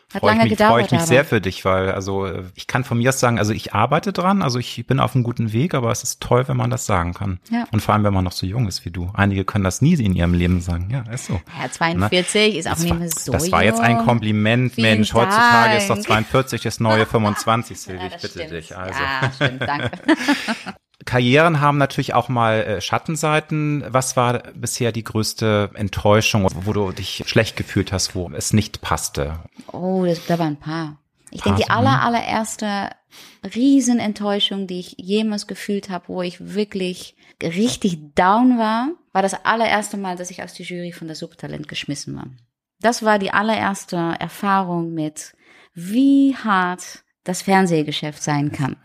freue ich mich, freu ich mich sehr für dich, weil also ich kann von mir aus sagen, also ich arbeite dran, also ich bin auf einem guten Weg, aber es ist toll, wenn man das sagen kann. Ja. Und vor allem, wenn man noch so jung ist wie du. Einige können das nie in ihrem Leben sagen. Ja, ist so. Ja, 42 Na, ist auch nicht mehr so Das war jetzt ein Kompliment, Vielen Mensch. Dank. Heutzutage ist doch 42 das neue 25, (laughs) Silvi, ich bitte stimmt. dich. Also. Ja, stimmt, danke. (laughs) Karrieren haben natürlich auch mal äh, Schattenseiten. Was war bisher die größte Enttäuschung, wo du dich schlecht gefühlt hast, wo es nicht passte? Oh, das, da waren ein paar. Ich denke, die aller, mhm. allererste Riesenenttäuschung, die ich jemals gefühlt habe, wo ich wirklich richtig down war, war das allererste Mal, dass ich aus der Jury von der Supertalent geschmissen war. Das war die allererste Erfahrung mit, wie hart das Fernsehgeschäft sein kann.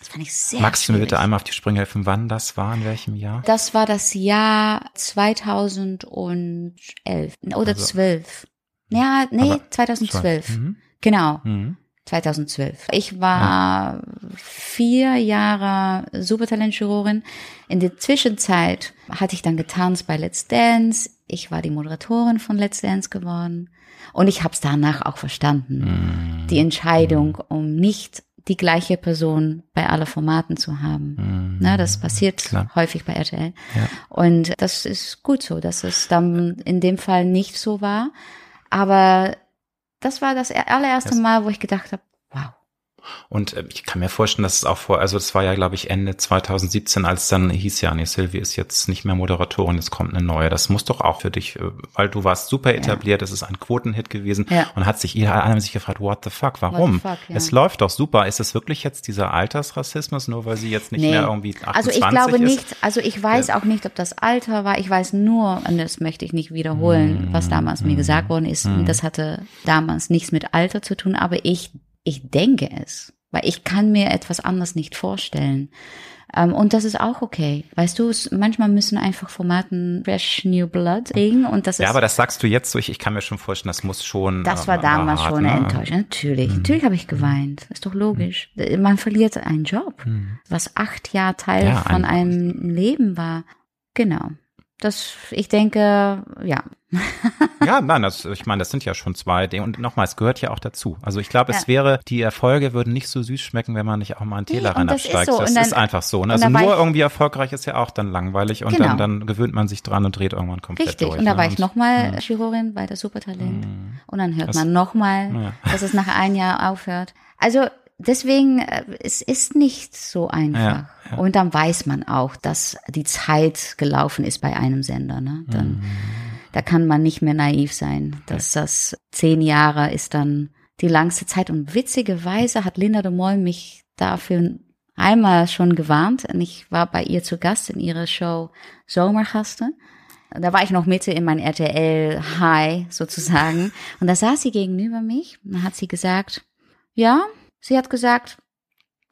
Das fand ich sehr Magst du mir bitte einmal auf die Sprünge helfen, wann das war, in welchem Jahr? Das war das Jahr 2011 oder also, 12. Ja, nee, 2012. Mhm. Genau. Mhm. 2012. Ich war ja. vier Jahre Supertalent-Jurorin. In der Zwischenzeit hatte ich dann getanzt bei Let's Dance. Ich war die Moderatorin von Let's Dance geworden. Und ich habe es danach auch verstanden. Mhm. Die Entscheidung, um nicht die gleiche Person bei alle Formaten zu haben. Mhm. Na, das passiert Klar. häufig bei RTL. Ja. Und das ist gut so, dass es dann in dem Fall nicht so war. Aber das war das allererste Mal, wo ich gedacht habe, und äh, ich kann mir vorstellen, dass es auch vor, also es war ja, glaube ich, Ende 2017, als dann hieß ja, nee, Sylvie ist jetzt nicht mehr Moderatorin, es kommt eine neue. Das muss doch auch für dich, äh, weil du warst super etabliert, es ist ein Quotenhit gewesen ja. und hat sich, alle haben sich gefragt, what the fuck, warum? The fuck, ja. Es läuft doch super. Ist es wirklich jetzt dieser Altersrassismus, nur weil sie jetzt nicht nee. mehr irgendwie 28 Also ich glaube ist? nicht, also ich weiß auch nicht, ob das Alter war. Ich weiß nur, und das möchte ich nicht wiederholen, mm, was damals mm, mir gesagt worden ist. Mm. Das hatte damals nichts mit Alter zu tun, aber ich, ich denke es. Weil ich kann mir etwas anderes nicht vorstellen. Ähm, und das ist auch okay. Weißt du, manchmal müssen einfach Formaten fresh new blood kriegen und das ist. Ja, aber das sagst du jetzt so, ich, ich kann mir schon vorstellen, das muss schon. Das war äh, damals hart, schon eine ne? Enttäuschung. Natürlich. Mhm. Natürlich habe ich geweint. Ist doch logisch. Mhm. Man verliert einen Job, mhm. was acht Jahre Teil ja, von einem Leben war. Genau. Das, ich denke, ja, (laughs) ja, nein, das, ich meine, das sind ja schon zwei Dinge. Und nochmal, es gehört ja auch dazu. Also ich glaube, ja. es wäre, die Erfolge würden nicht so süß schmecken, wenn man nicht auch mal einen Teller nee, absteigt. Ist so. Das dann, ist einfach so. Ne? Also nur irgendwie erfolgreich ist ja auch dann langweilig und genau. dann, dann gewöhnt man sich dran und dreht irgendwann komplett Richtig. durch. Und da ne? war ich nochmal ja. Jurorin bei der Supertalent. Mhm. Und dann hört das, man nochmal, ja. dass es nach einem Jahr aufhört. Also deswegen, äh, es ist nicht so einfach. Ja, ja. Und dann weiß man auch, dass die Zeit gelaufen ist bei einem Sender. Ne? Dann, mhm da kann man nicht mehr naiv sein. Dass das zehn Jahre ist dann die langste Zeit. Und witzigerweise hat Linda de Mol mich dafür einmal schon gewarnt. Und ich war bei ihr zu Gast in ihrer Show Sommergasten. Da war ich noch Mitte in mein RTL High sozusagen. Und da saß sie gegenüber mich. Und hat sie gesagt, ja, sie hat gesagt,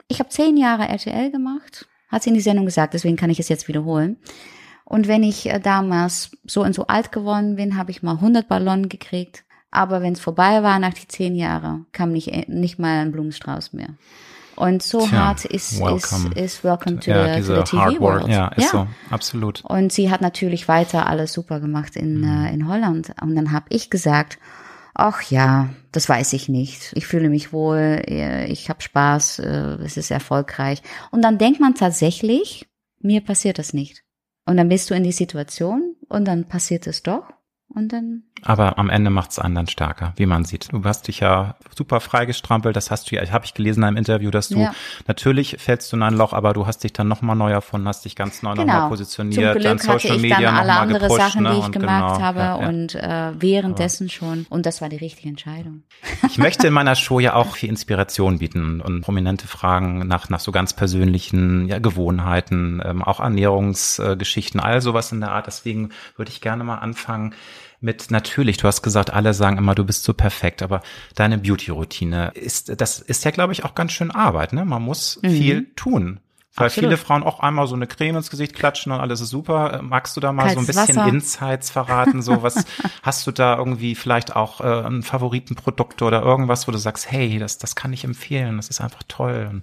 ich habe zehn Jahre RTL gemacht. Hat sie in die Sendung gesagt, deswegen kann ich es jetzt wiederholen. Und wenn ich äh, damals so und so alt geworden bin, habe ich mal 100 Ballonen gekriegt. Aber wenn es vorbei war nach die zehn Jahre, kam nicht, äh, nicht mal ein Blumenstrauß mehr. Und so Tja, hart ist welcome. ist, ist Welcome to, ja, the, to the TV. World. Ja, ist so, absolut. Und sie hat natürlich weiter alles super gemacht in, Mhm. äh, in Holland. Und dann habe ich gesagt, ach ja, das weiß ich nicht. Ich fühle mich wohl, äh, ich habe Spaß, äh, es ist erfolgreich. Und dann denkt man tatsächlich, mir passiert das nicht. Und dann bist du in die Situation und dann passiert es doch. Und dann Aber am Ende macht es einen dann stärker, wie man sieht. Du hast dich ja super freigestrampelt, das hast du ja, habe ich gelesen in einem Interview, dass du Ja. natürlich fällst du in ein Loch, aber du hast dich dann nochmal neu erfunden, hast dich ganz neu nochmal Genau. Zum positioniert, Glück dann hatte Social ich Media dann alle nochmal andere gepusht, Sachen, ne? die ich und gemacht genau, habe ja, ja. und äh, währenddessen schon. Und das war die richtige Entscheidung. Ich möchte in (laughs) meiner Show ja auch viel Inspiration bieten und prominente Fragen nach, nach so ganz persönlichen Gewohnheiten, ähm, auch Ernährungsgeschichten, all sowas in der Art. Deswegen würde ich gerne mal anfangen mit natürlich, du hast gesagt, alle sagen immer, du bist so perfekt, aber deine Beauty-Routine ist, das ist ja, glaube ich, auch ganz schön Arbeit, ne? Man muss viel tun. Weil Absolut. viele Frauen auch einmal so eine Creme ins Gesicht klatschen und alles ist super. Äh, Magst du da mal so ein Kaltes bisschen Wasser. Insights verraten? So was (laughs) hast du da irgendwie vielleicht auch äh, ein Favoritenprodukt oder irgendwas, wo du sagst, hey, das, das kann ich empfehlen, das ist einfach toll.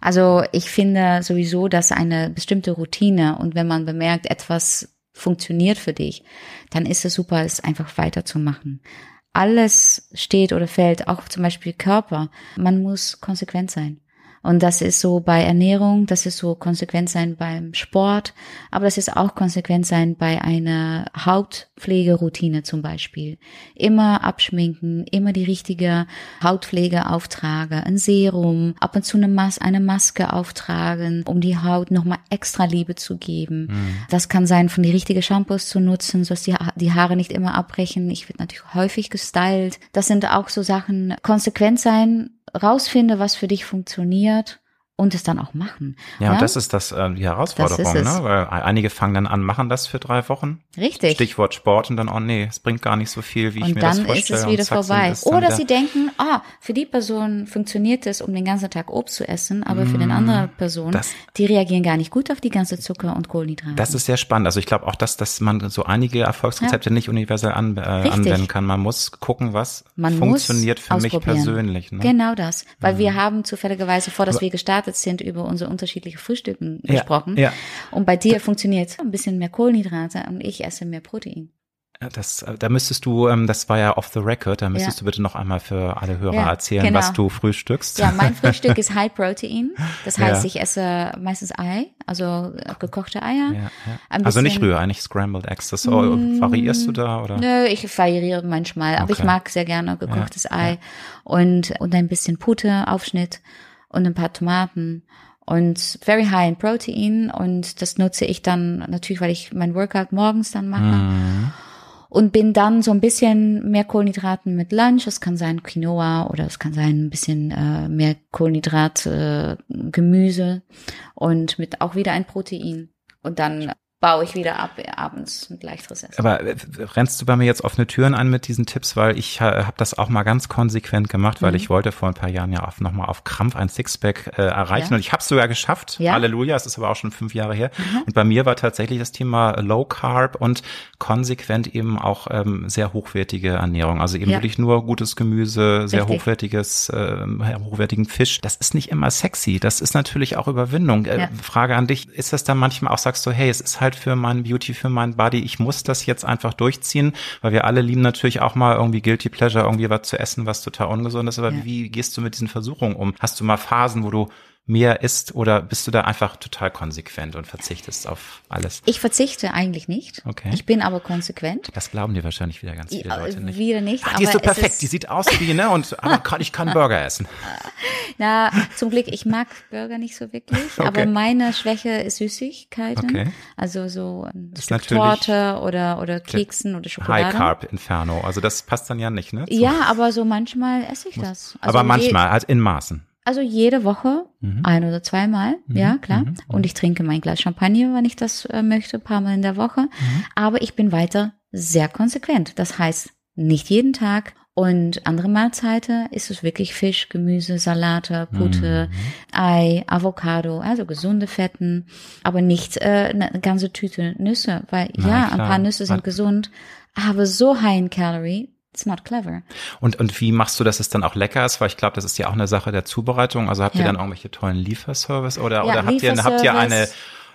Also ich finde sowieso, dass eine bestimmte Routine und wenn man bemerkt, etwas funktioniert für dich, dann ist es super, es einfach weiterzumachen. Alles steht oder fällt, auch zum Beispiel Körper. Man muss konsequent sein. Und das ist so bei Ernährung, das ist so konsequent sein beim Sport, aber das ist auch konsequent sein bei einer Hautpflegeroutine zum Beispiel. Immer abschminken, immer die richtige Hautpflege auftragen, ein Serum, ab und zu eine, Mas eine Maske auftragen, um die Haut nochmal extra Liebe zu geben. Das kann sein, von die richtige Shampoos zu nutzen, sodass die, Ha- die Haare nicht immer abbrechen. Ich werde natürlich häufig gestylt. Das sind auch so Sachen, konsequent sein, rausfinde, was für dich funktioniert und es dann auch machen. Ja, und das ist das äh, die Herausforderung, Das ist es. ne? Weil einige fangen dann an, machen das für drei Wochen. Richtig. Stichwort Sport und dann, oh nee, es bringt gar nicht so viel, wie ich und mir das dann ist vorstelle. es wieder und vorbei. es Oder sie denken, ah, für die Person funktioniert es, um den ganzen Tag Obst zu essen, aber für den andere Person, Mm, das- die reagieren gar nicht gut auf die ganze Zucker und Kohlenhydrate. Das ist sehr spannend. Also ich glaube auch, dass, dass man so einige Erfolgsrezepte nicht universell an, äh, anwenden kann. Man muss gucken, was Man funktioniert für mich persönlich. Ne? Genau das. Weil wir haben zufälligerweise, vor dass wir gestartet sind, über unsere unterschiedliche Frühstücken Ja, gesprochen. ja. Und bei dir funktioniert ein bisschen mehr Kohlenhydrate und ich esse mehr Protein. Das, äh, da müsstest du, ähm, das war ja off the record, da müsstest Ja. du bitte noch einmal für alle Hörer Ja, erzählen, genau. was du frühstückst. Ja, mein Frühstück (laughs) ist High Protein. Das heißt, Ja. ich esse meistens Ei, also äh, gekochte Eier. Also nicht Rührei, nicht Scrambled Eggs. Das, oh, variierst du da oder? Nö, ich variiere manchmal, aber ich Okay. mag sehr gerne gekochtes Ei und, und ein bisschen Pute, Aufschnitt und ein paar Tomaten und very high in Protein und das nutze ich dann natürlich, weil ich mein Workout morgens dann mache Mhm. und bin dann so ein bisschen mehr Kohlenhydraten mit Lunch. Es kann sein Quinoa oder es kann sein ein bisschen äh, mehr Kohlenhydrat, äh, Gemüse und mit auch wieder ein Protein und dann baue ich wieder ab abends mit leichteres Essen. Aber äh, rennst du bei mir jetzt offene Türen an mit diesen Tipps, weil ich äh, habe das auch mal ganz konsequent gemacht, Mhm. weil ich wollte vor ein paar Jahren ja auf, nochmal auf Krampf ein Sixpack äh, erreichen Ja. und ich habe es sogar geschafft. Ja. Mhm. Halleluja, es ist aber auch schon fünf Jahre her. Und bei mir war tatsächlich das Thema Low Carb und konsequent eben auch ähm, sehr hochwertige Ernährung. Also eben Ja. wirklich nur gutes Gemüse, sehr Richtig. hochwertiges, äh, hochwertigen Fisch. Das ist nicht immer sexy. Das ist natürlich auch Überwindung. Äh. Frage an dich, ist das dann manchmal auch, sagst du, hey, es ist halt für mein Beauty, für mein Body, ich muss das jetzt einfach durchziehen, weil wir alle lieben natürlich auch mal irgendwie Guilty Pleasure, irgendwie was zu essen, was total ungesund ist, aber Ja. wie gehst du mit diesen Versuchungen um? Hast du mal Phasen, wo du mehr isst oder bist du da einfach total konsequent und verzichtest auf alles? Ich verzichte eigentlich nicht. Okay. Ich bin aber konsequent. Das glauben dir wahrscheinlich wieder ganz viele Leute nicht. Wieder nicht. Ach, die ist so perfekt, die sieht aus wie, ne, und aber kann, ich kann Burger essen. (laughs) Na, zum Glück, ich mag Burger nicht so wirklich, (laughs) Okay. aber meine Schwäche ist Süßigkeiten. Okay. Also so ein Ist Stück natürlich Torte oder, oder Keksen oder Schokolade. High Carb Inferno, also das passt dann ja nicht, ne? zu- Ja, aber so manchmal esse ich das. Also aber manchmal, halt in Maßen. Also jede Woche, Mhm. ein oder zweimal, ja, klar. Und ich trinke mein Glas Champagner, wenn ich das äh, möchte, ein paar Mal in der Woche. Mhm. Aber ich bin weiter sehr konsequent. Das heißt, nicht jeden Tag Und andere Mahlzeiten ist es wirklich Fisch, Gemüse, Salate, Butter, Mhm. Ei, Avocado, also gesunde Fetten, aber nicht äh, eine ganze Tüte Nüsse, weil Na, ja, ein klar. paar Nüsse sind gesund, aber so high in Calorie, it's not clever. Und, und wie machst du, dass es dann auch lecker ist? Weil ich glaube, das ist ja auch eine Sache der Zubereitung. Also habt ihr Ja. dann irgendwelche tollen Lieferservice oder, Ja, oder habt ihr, habt ihr eine.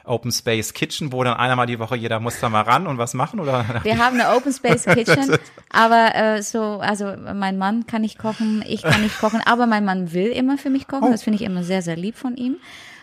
Open Space Kitchen, wo dann einmal die Woche jeder muss da mal ran und was machen? Oder? Wir haben eine Open Space (laughs) Kitchen, aber äh, so, also mein Mann kann nicht kochen, ich kann nicht kochen, aber mein Mann will immer für mich kochen. Oh. Das finde ich immer sehr, sehr lieb von ihm.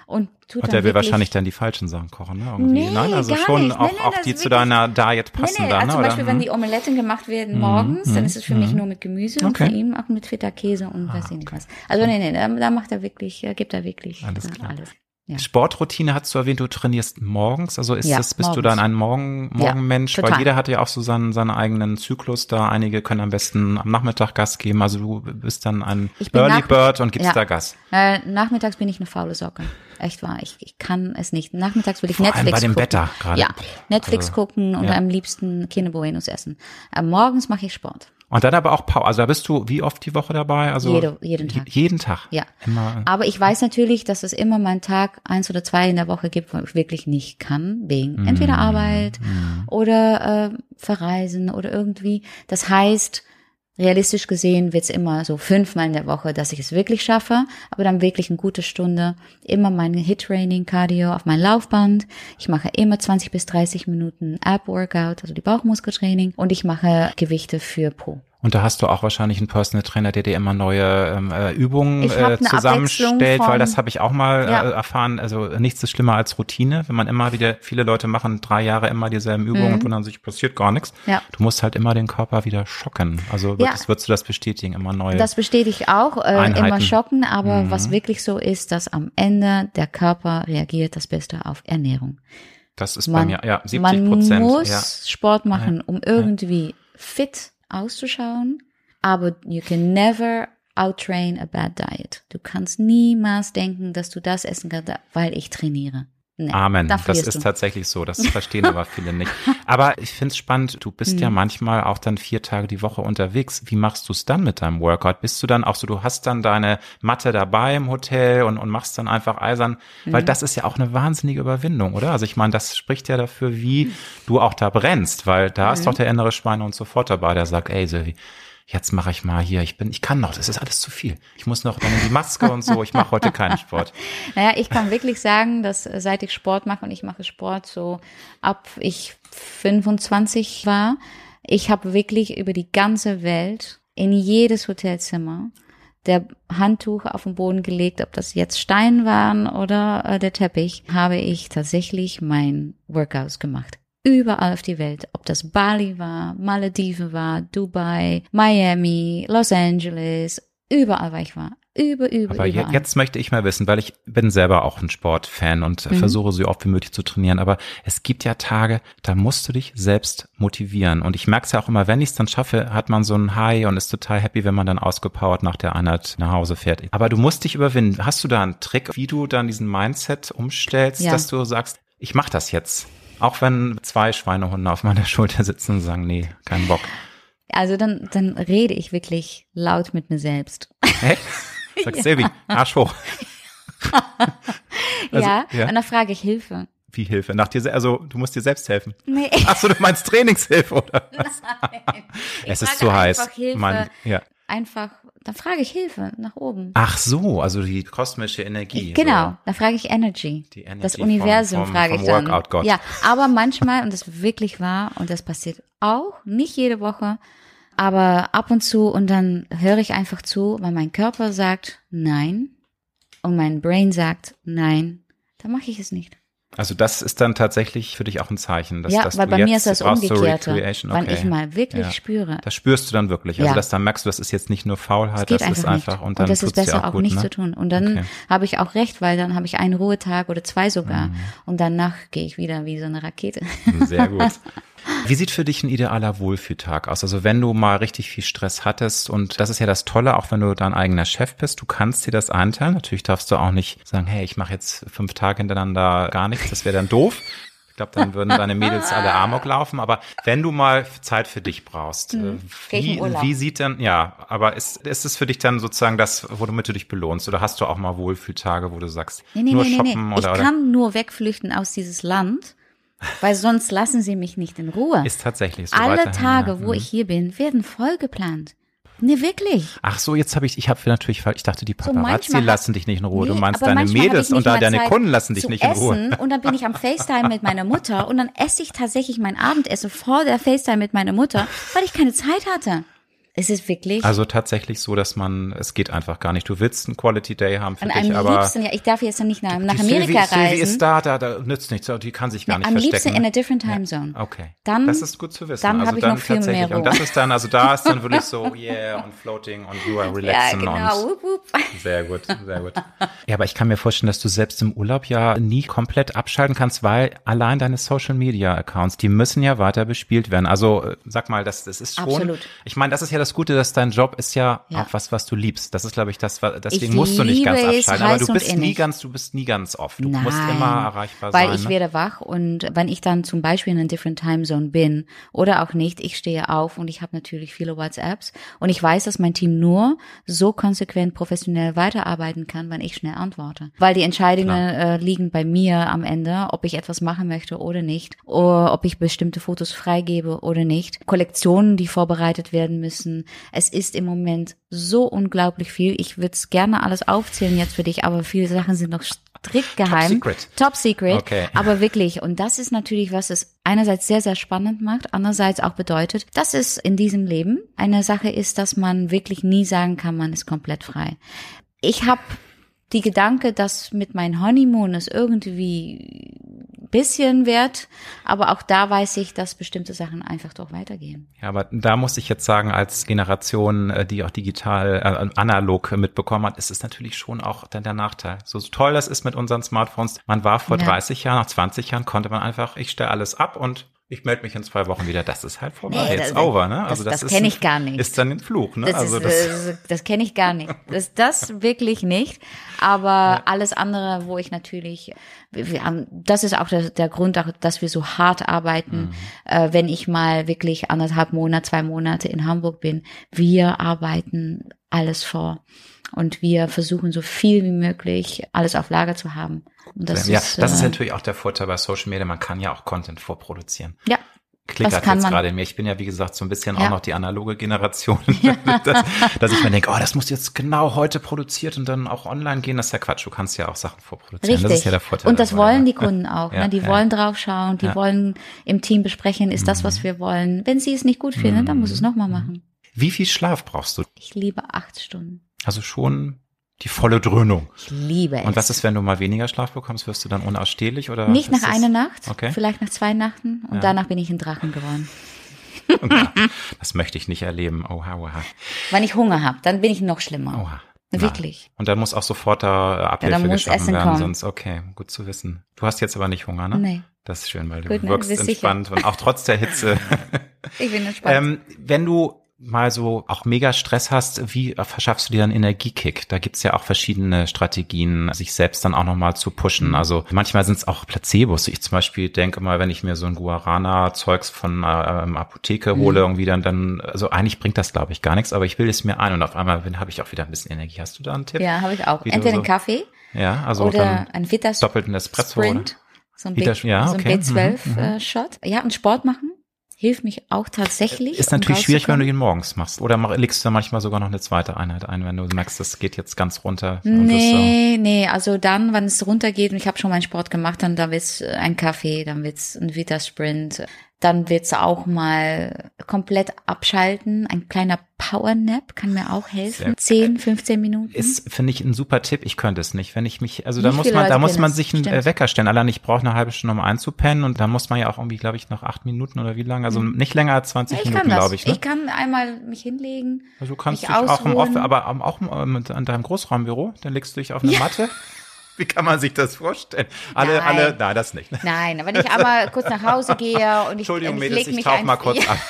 Und tut Und dann der will wahrscheinlich dann die falschen Sachen kochen, ne? Irgendwie. Nee, Nein, also schon nicht. auch, Nee, nee, auch die zu deiner Diet Nee, passen nee, dann, also ne? zum oder? Beispiel, wenn Mhm. die Omeletten gemacht werden morgens, dann ist es für mich nur mit Gemüse und Okay. für ihn auch mit fetter Käse und weiß ich nicht was. Also nee, nee, da, da macht er wirklich, äh, gibt er wirklich Alles äh, klar. alles. Ja. Sportroutine hast du erwähnt, du trainierst morgens. Also ist Ja, das, bist du morgens. dann ein Morgen, Ja, Morgenmensch? Weil total. jeder hat ja auch so seinen, seinen eigenen Zyklus da. Einige können am besten am Nachmittag Gas geben. Also du bist dann ein Early Bird und gibst Ja. da Gas. Äh, nachmittags bin ich eine faule Socke. Echt wahr. Ich, ich kann es nicht. Nachmittags will ich Vor allem Netflix bei dem gucken. Wetter gerade. Ja, Netflix Also, gucken und ja. am liebsten Kinder Buenos essen. Äh, morgens mache ich Sport. Und dann aber auch Pause. Also da bist du wie oft die Woche dabei? Also Jede- jeden Tag. je- Jeden Tag. Ja. Immer. Aber ich weiß natürlich, dass es immer mal einen Tag, eins oder zwei in der Woche gibt, wo ich wirklich nicht kann, wegen Mhm. entweder Arbeit oder äh, Verreisen oder irgendwie. Das heißt, realistisch gesehen wird's immer so fünfmal in der Woche, dass ich es wirklich schaffe, aber dann wirklich eine gute Stunde. Immer mein Hit-Training, Cardio auf mein Laufband. Ich mache immer 20 bis 30 Minuten Ab-Workout, also die Bauchmuskeltraining und ich mache Gewichte für Po. Und da hast du auch wahrscheinlich einen Personal Trainer, der dir immer neue ähm, äh, Übungen äh, zusammenstellt, weil das habe ich auch mal Ja. äh, erfahren. Also nichts ist schlimmer als Routine, wenn man immer wieder, viele Leute machen drei Jahre immer dieselben Übungen und wundern sich, passiert gar nichts. Mhm. Ja. Du musst halt immer den Körper wieder schocken. Also Ja. würdest, würdest du das bestätigen, immer neue. Das bestätige ich auch, äh, immer schocken, aber was wirklich so ist, dass am Ende der Körper reagiert das Beste auf Ernährung. das ist bei Man, mir, ja, 70 man Prozent. muss Ja. Sport machen, um irgendwie fit auszuschauen, aber you can never outtrain a bad diet. Du kannst niemals denken, dass du das essen kannst, weil ich trainiere. Nee, Amen. da Das ist du. tatsächlich so. Das verstehen aber (laughs) viele nicht. Aber ich finde es spannend. Du bist Mhm. ja manchmal auch dann vier Tage die Woche unterwegs. Wie machst du es dann mit deinem Workout? Bist du dann auch so, du hast dann deine Matte dabei im Hotel und, und machst dann einfach eisern? Weil Mhm. das ist ja auch eine wahnsinnige Überwindung, oder? Also ich meine, das spricht ja dafür, wie du auch da brennst, weil da ist doch der innere Schweine und sofort dabei, der sagt, ey Silvi, jetzt mache ich mal hier, ich bin, ich kann noch, das ist alles zu viel. Ich muss noch dann in die Maske und so, ich mache heute keinen Sport. (laughs) Naja, ich kann wirklich sagen, dass äh, seit ich Sport mache und ich mache Sport so ab ich 25 war, ich habe wirklich über die ganze Welt in jedes Hotelzimmer der Handtuch auf den Boden gelegt, ob das jetzt Stein waren oder äh, der Teppich, habe ich tatsächlich mein Workouts gemacht. Überall auf die Welt, ob das Bali war, Malediven war, Dubai, Miami, Los Angeles, überall, wo ich war. Über, über, Aber überall. jetzt möchte ich mal wissen, weil ich bin selber auch ein Sportfan und Mhm. versuche so oft wie möglich zu trainieren. Aber es gibt ja Tage, da musst du dich selbst motivieren. Und ich merke es ja auch immer, wenn ich es dann schaffe, hat man so ein High und ist total happy, wenn man dann ausgepowert nach der Einheit nach Hause fährt. Aber du musst dich überwinden. Hast du da einen Trick, wie du dann diesen Mindset umstellst, Ja. dass du sagst, ich mache das jetzt? Auch wenn zwei Schweinehunde auf meiner (laughs) Schulter sitzen und sagen, nee, keinen Bock. Also dann, dann rede ich wirklich laut mit mir selbst. Hä? (laughs) Sagst Silvi, Arsch hoch. (laughs) Also, ja, ja. und dann frage ich Hilfe. Wie Hilfe? Nach dir, also du musst dir selbst helfen. Nee. Ach so, du meinst Trainingshilfe oder was? Ich es ist zu heiß. Einfach Hilfe. Mein, ja. Einfach, dann frage ich Hilfe nach oben. Ach so, also die kosmische Energie. Genau, da frage ich Energy. Die Energy das vom- Universum vom- frage vom ich dann. Workout-Gott. Ja, aber manchmal, und das wirklich wahr, und das passiert auch, nicht jede Woche, aber ab und zu, und dann höre ich einfach zu, weil mein Körper sagt nein und mein Brain sagt nein, dann mache ich es nicht. So. Also das ist dann tatsächlich für dich auch ein Zeichen, dass, ja, dass weil bei jetzt mir ist das Umgekehrte. Okay. ich mal wirklich Ja. spüre, Das spürst du dann wirklich. Also Ja. dass dann merkst du, das ist jetzt nicht nur Faulheit, das ist einfach einfach nicht. und dann das ist besser auch auch, gut, nicht ne? zu tun. Und dann Okay. habe ich auch recht, weil dann habe ich einen Ruhetag oder zwei sogar. Mhm. Und danach gehe ich wieder wie so eine Rakete. Sehr gut. (laughs) Wie sieht für dich ein idealer Wohlfühltag aus? Also wenn du mal richtig viel Stress hattest und das ist ja das Tolle, auch wenn du dein eigener Chef bist, du kannst dir das einteilen. Natürlich darfst du auch nicht sagen, hey, ich mache jetzt fünf Tage hintereinander gar nichts, das wäre dann doof. Ich glaube, dann würden deine Mädels alle Amok laufen. Aber wenn du mal Zeit für dich brauchst, Hm, äh, wie, wie sieht denn, ja, aber ist, ist es für dich dann sozusagen das, womit du dich belohnst? Oder hast du auch mal Wohlfühltage, wo du sagst, Nee, nee, nur nee, nee, shoppen nee. oder, ich kann nur wegflüchten aus dieses Land, weil sonst lassen sie mich nicht in Ruhe. Ist tatsächlich so. Alle Tage, ja. wo Mhm. ich hier bin, werden voll geplant. Nee, wirklich. Ach so, jetzt habe ich, ich habe natürlich, ich dachte, die Paparazzi hat- lassen dich nicht in Ruhe. du Nee, meinst aber deine Mädels und da deine Zeit Kunden lassen dich nicht in Ruhe. Und dann bin ich am FaceTime mit meiner Mutter und dann esse ich tatsächlich mein Abendessen vor der FaceTime mit meiner Mutter, weil ich keine Zeit hatte. Es ist wirklich Also tatsächlich so, dass man, es geht einfach gar nicht. Du willst einen Quality Day haben für an dich, einem aber liebsten, ja, ich darf jetzt noch nicht nach, nach Amerika Sylvie, Sylvie reisen. ist da, da, da nützt nichts, die kann sich gar Nee, nicht am liebsten verstecken. in ne? a different time zone. Okay. Dann- das ist gut zu wissen. dann also hab ich noch viel mehr tatsächlich. Und Ruhe. das ist dann, also da (laughs) ist dann wirklich so, yeah, und floating und you are Ja, relaxing genau. und Wupp, wupp. sehr gut, sehr gut. Ja, aber ich kann mir vorstellen, dass du selbst im Urlaub ja nie komplett abschalten kannst, weil allein deine Social Media Accounts, die müssen ja weiter bespielt werden. Also äh, sag mal, das, das ist schon. Absolut. Ich meine, das ist ja das Gute, dass dein Job ist ja, Ja. auch was, was du liebst. Das ist, glaube ich, das, was- deswegen Ich musst du nicht ganz abschalten. Aber du bist nie ganz, du bist nie ganz oft. Du Nein, musst immer erreichbar weil sein. ich ne? werde wach und wenn ich dann zum Beispiel in einer different time zone bin oder auch nicht, ich stehe auf und ich habe natürlich viele WhatsApps und ich weiß, dass mein Team nur so konsequent professionell weiterarbeiten kann, wenn ich schnell antworte. Weil die Entscheidungen äh, liegen bei mir am Ende, ob ich etwas machen möchte oder nicht, oder ob ich bestimmte Fotos freigebe oder nicht. Kollektionen, die vorbereitet werden müssen. Es ist im Moment so unglaublich viel. Ich würde es gerne alles aufzählen jetzt für dich, aber viele Sachen sind noch strikt geheim. secret. Top secret. Okay. (laughs) Aber wirklich, und das ist natürlich, was es einerseits sehr, sehr spannend macht, andererseits auch bedeutet, dass es in diesem Leben eine Sache ist, dass man wirklich nie sagen kann, man ist komplett frei. Ich habe die Gedanke, dass mit meinem Honeymoon es irgendwie bisschen wird, aber auch da weiß ich, dass bestimmte Sachen einfach doch weitergehen. Ja, aber da muss ich jetzt sagen, als Generation, äh, die auch digital, äh, analog mitbekommen hat, ist es natürlich schon auch dann der Nachteil. So toll das ist mit unseren Smartphones. Man war vor Ja. 30 Jahren, nach 20 Jahren konnte man einfach, ich stelle alles ab und ich melde mich in zwei Wochen wieder. Das ist halt vorbei. Nee, It's das- over, ne? das- Also das ist kenn ein- ich gar nicht. Ist dann ein Fluch, ne? Das, also ist, das, das, das kenne ich gar nicht. Das, das wirklich nicht. Aber (laughs) alles andere, wo ich natürlich, wir, haben, das ist auch der, der Grund, dass wir so hart arbeiten, äh, wenn ich mal wirklich anderthalb Monate, zwei Monate in Hamburg bin. Wir arbeiten alles vor. Und wir versuchen so viel wie möglich alles auf Lager zu haben. Und das ja, ist, das ist äh, natürlich auch der Vorteil bei Social Media. Man kann ja auch Content vorproduzieren. ja. klickert jetzt gerade in mir. Ich bin ja, wie gesagt, so ein bisschen Ja. auch noch die analoge Generation, (laughs) (laughs) dass, dass ich mir denke, oh, das muss jetzt genau heute produziert und dann auch online gehen. Das ist ja Quatsch. Du kannst ja auch Sachen vorproduzieren. Richtig. Das ist ja der Vorteil. und das dabei, wollen ja. die Kunden (laughs) auch. Ja, ne? Die ja. wollen draufschauen, die Ja. Mhm. wollen im Team besprechen, ist das, was wir wollen. Wenn sie es nicht gut finden, dann muss es nochmal machen. Wie viel Schlaf brauchst du? Ich liebe acht Stunden. Also schon die volle Dröhnung. Ich liebe es. Und was ist, wenn du mal weniger Schlaf bekommst? Wirst du dann unausstehlich oder? Nicht nach einer Nacht, Okay. vielleicht nach zwei Nachten und Ja. danach bin ich ein Drachen geworden. (laughs) Ja, das möchte ich nicht erleben. Oha, oha. Wenn ich Hunger habe, dann bin ich noch schlimmer. Oha. Na. Wirklich. Und dann muss auch sofort da Abhilfe Ja, dann muss geschaffen Essen werden, kommen. sonst okay, gut zu wissen. Du hast jetzt aber nicht Hunger, ne? Nee. Das ist schön, weil du Gut, wirkst Bist sicher. entspannt und auch trotz der Hitze. (laughs) Ich bin entspannt. ähm, wenn du mal so auch mega Stress hast, wie verschaffst du dir einen Energiekick? Da gibt's ja auch verschiedene Strategien, sich selbst dann auch nochmal zu pushen. Also manchmal sind es auch Placebos. Ich zum Beispiel denke mal, wenn ich mir so ein Guarana-Zeugs von äh, ähm, Apotheke hole, irgendwie dann, dann, also eigentlich bringt das, glaube ich, gar nichts, aber ich will es mir ein und auf einmal habe ich auch wieder ein bisschen Energie. Hast du da einen Tipp? ja, habe ich auch. wie Entweder so- einen Kaffee Ja, also oder dann ein Vitas doppelten Espresso. Sprint. So ein, Vita- B, ja, so ein okay. B12-Shot. ja, und Sport machen hilft mich auch tatsächlich. Ist um natürlich schwierig, wenn du ihn morgens machst. Oder legst du da manchmal sogar noch eine zweite Einheit ein, wenn du merkst, das geht jetzt ganz runter. und das so. Nee, nee, also dann, wenn es runtergeht und ich habe schon meinen Sport gemacht, dann da wird's ein Kaffee, dann wird's ein Vita Sprint, dann wird's auch mal komplett abschalten. Ein kleiner Power Nap kann mir auch helfen. 10, 15 Minuten. Ist, finde ich, ein super Tipp. Ich könnte es nicht. Wenn ich mich, also da Nicht muss viele man, da Leute muss kennen man sich einen Stimmt. äh, Wecker stellen. Allein ich brauche eine halbe Stunde, um einzupennen und da muss man ja auch irgendwie, glaube ich, noch acht Minuten oder wie lange? Also nicht länger als 20 Mhm. ich Minuten, glaube ich. Ne? Ich kann einmal mich hinlegen. also du kannst mich dich auch im Off, ausruhen. aber auch äh, mit, an deinem Großraumbüro, dann legst du dich auf eine Matte. (laughs) Wie kann man sich das vorstellen? Alle, Nein. alle, nein, das nicht. Nein, wenn ich einmal kurz nach Hause (laughs) gehe und ich, Entschuldigung, und ich Mädels, ich tauche mal kurz ab. (laughs)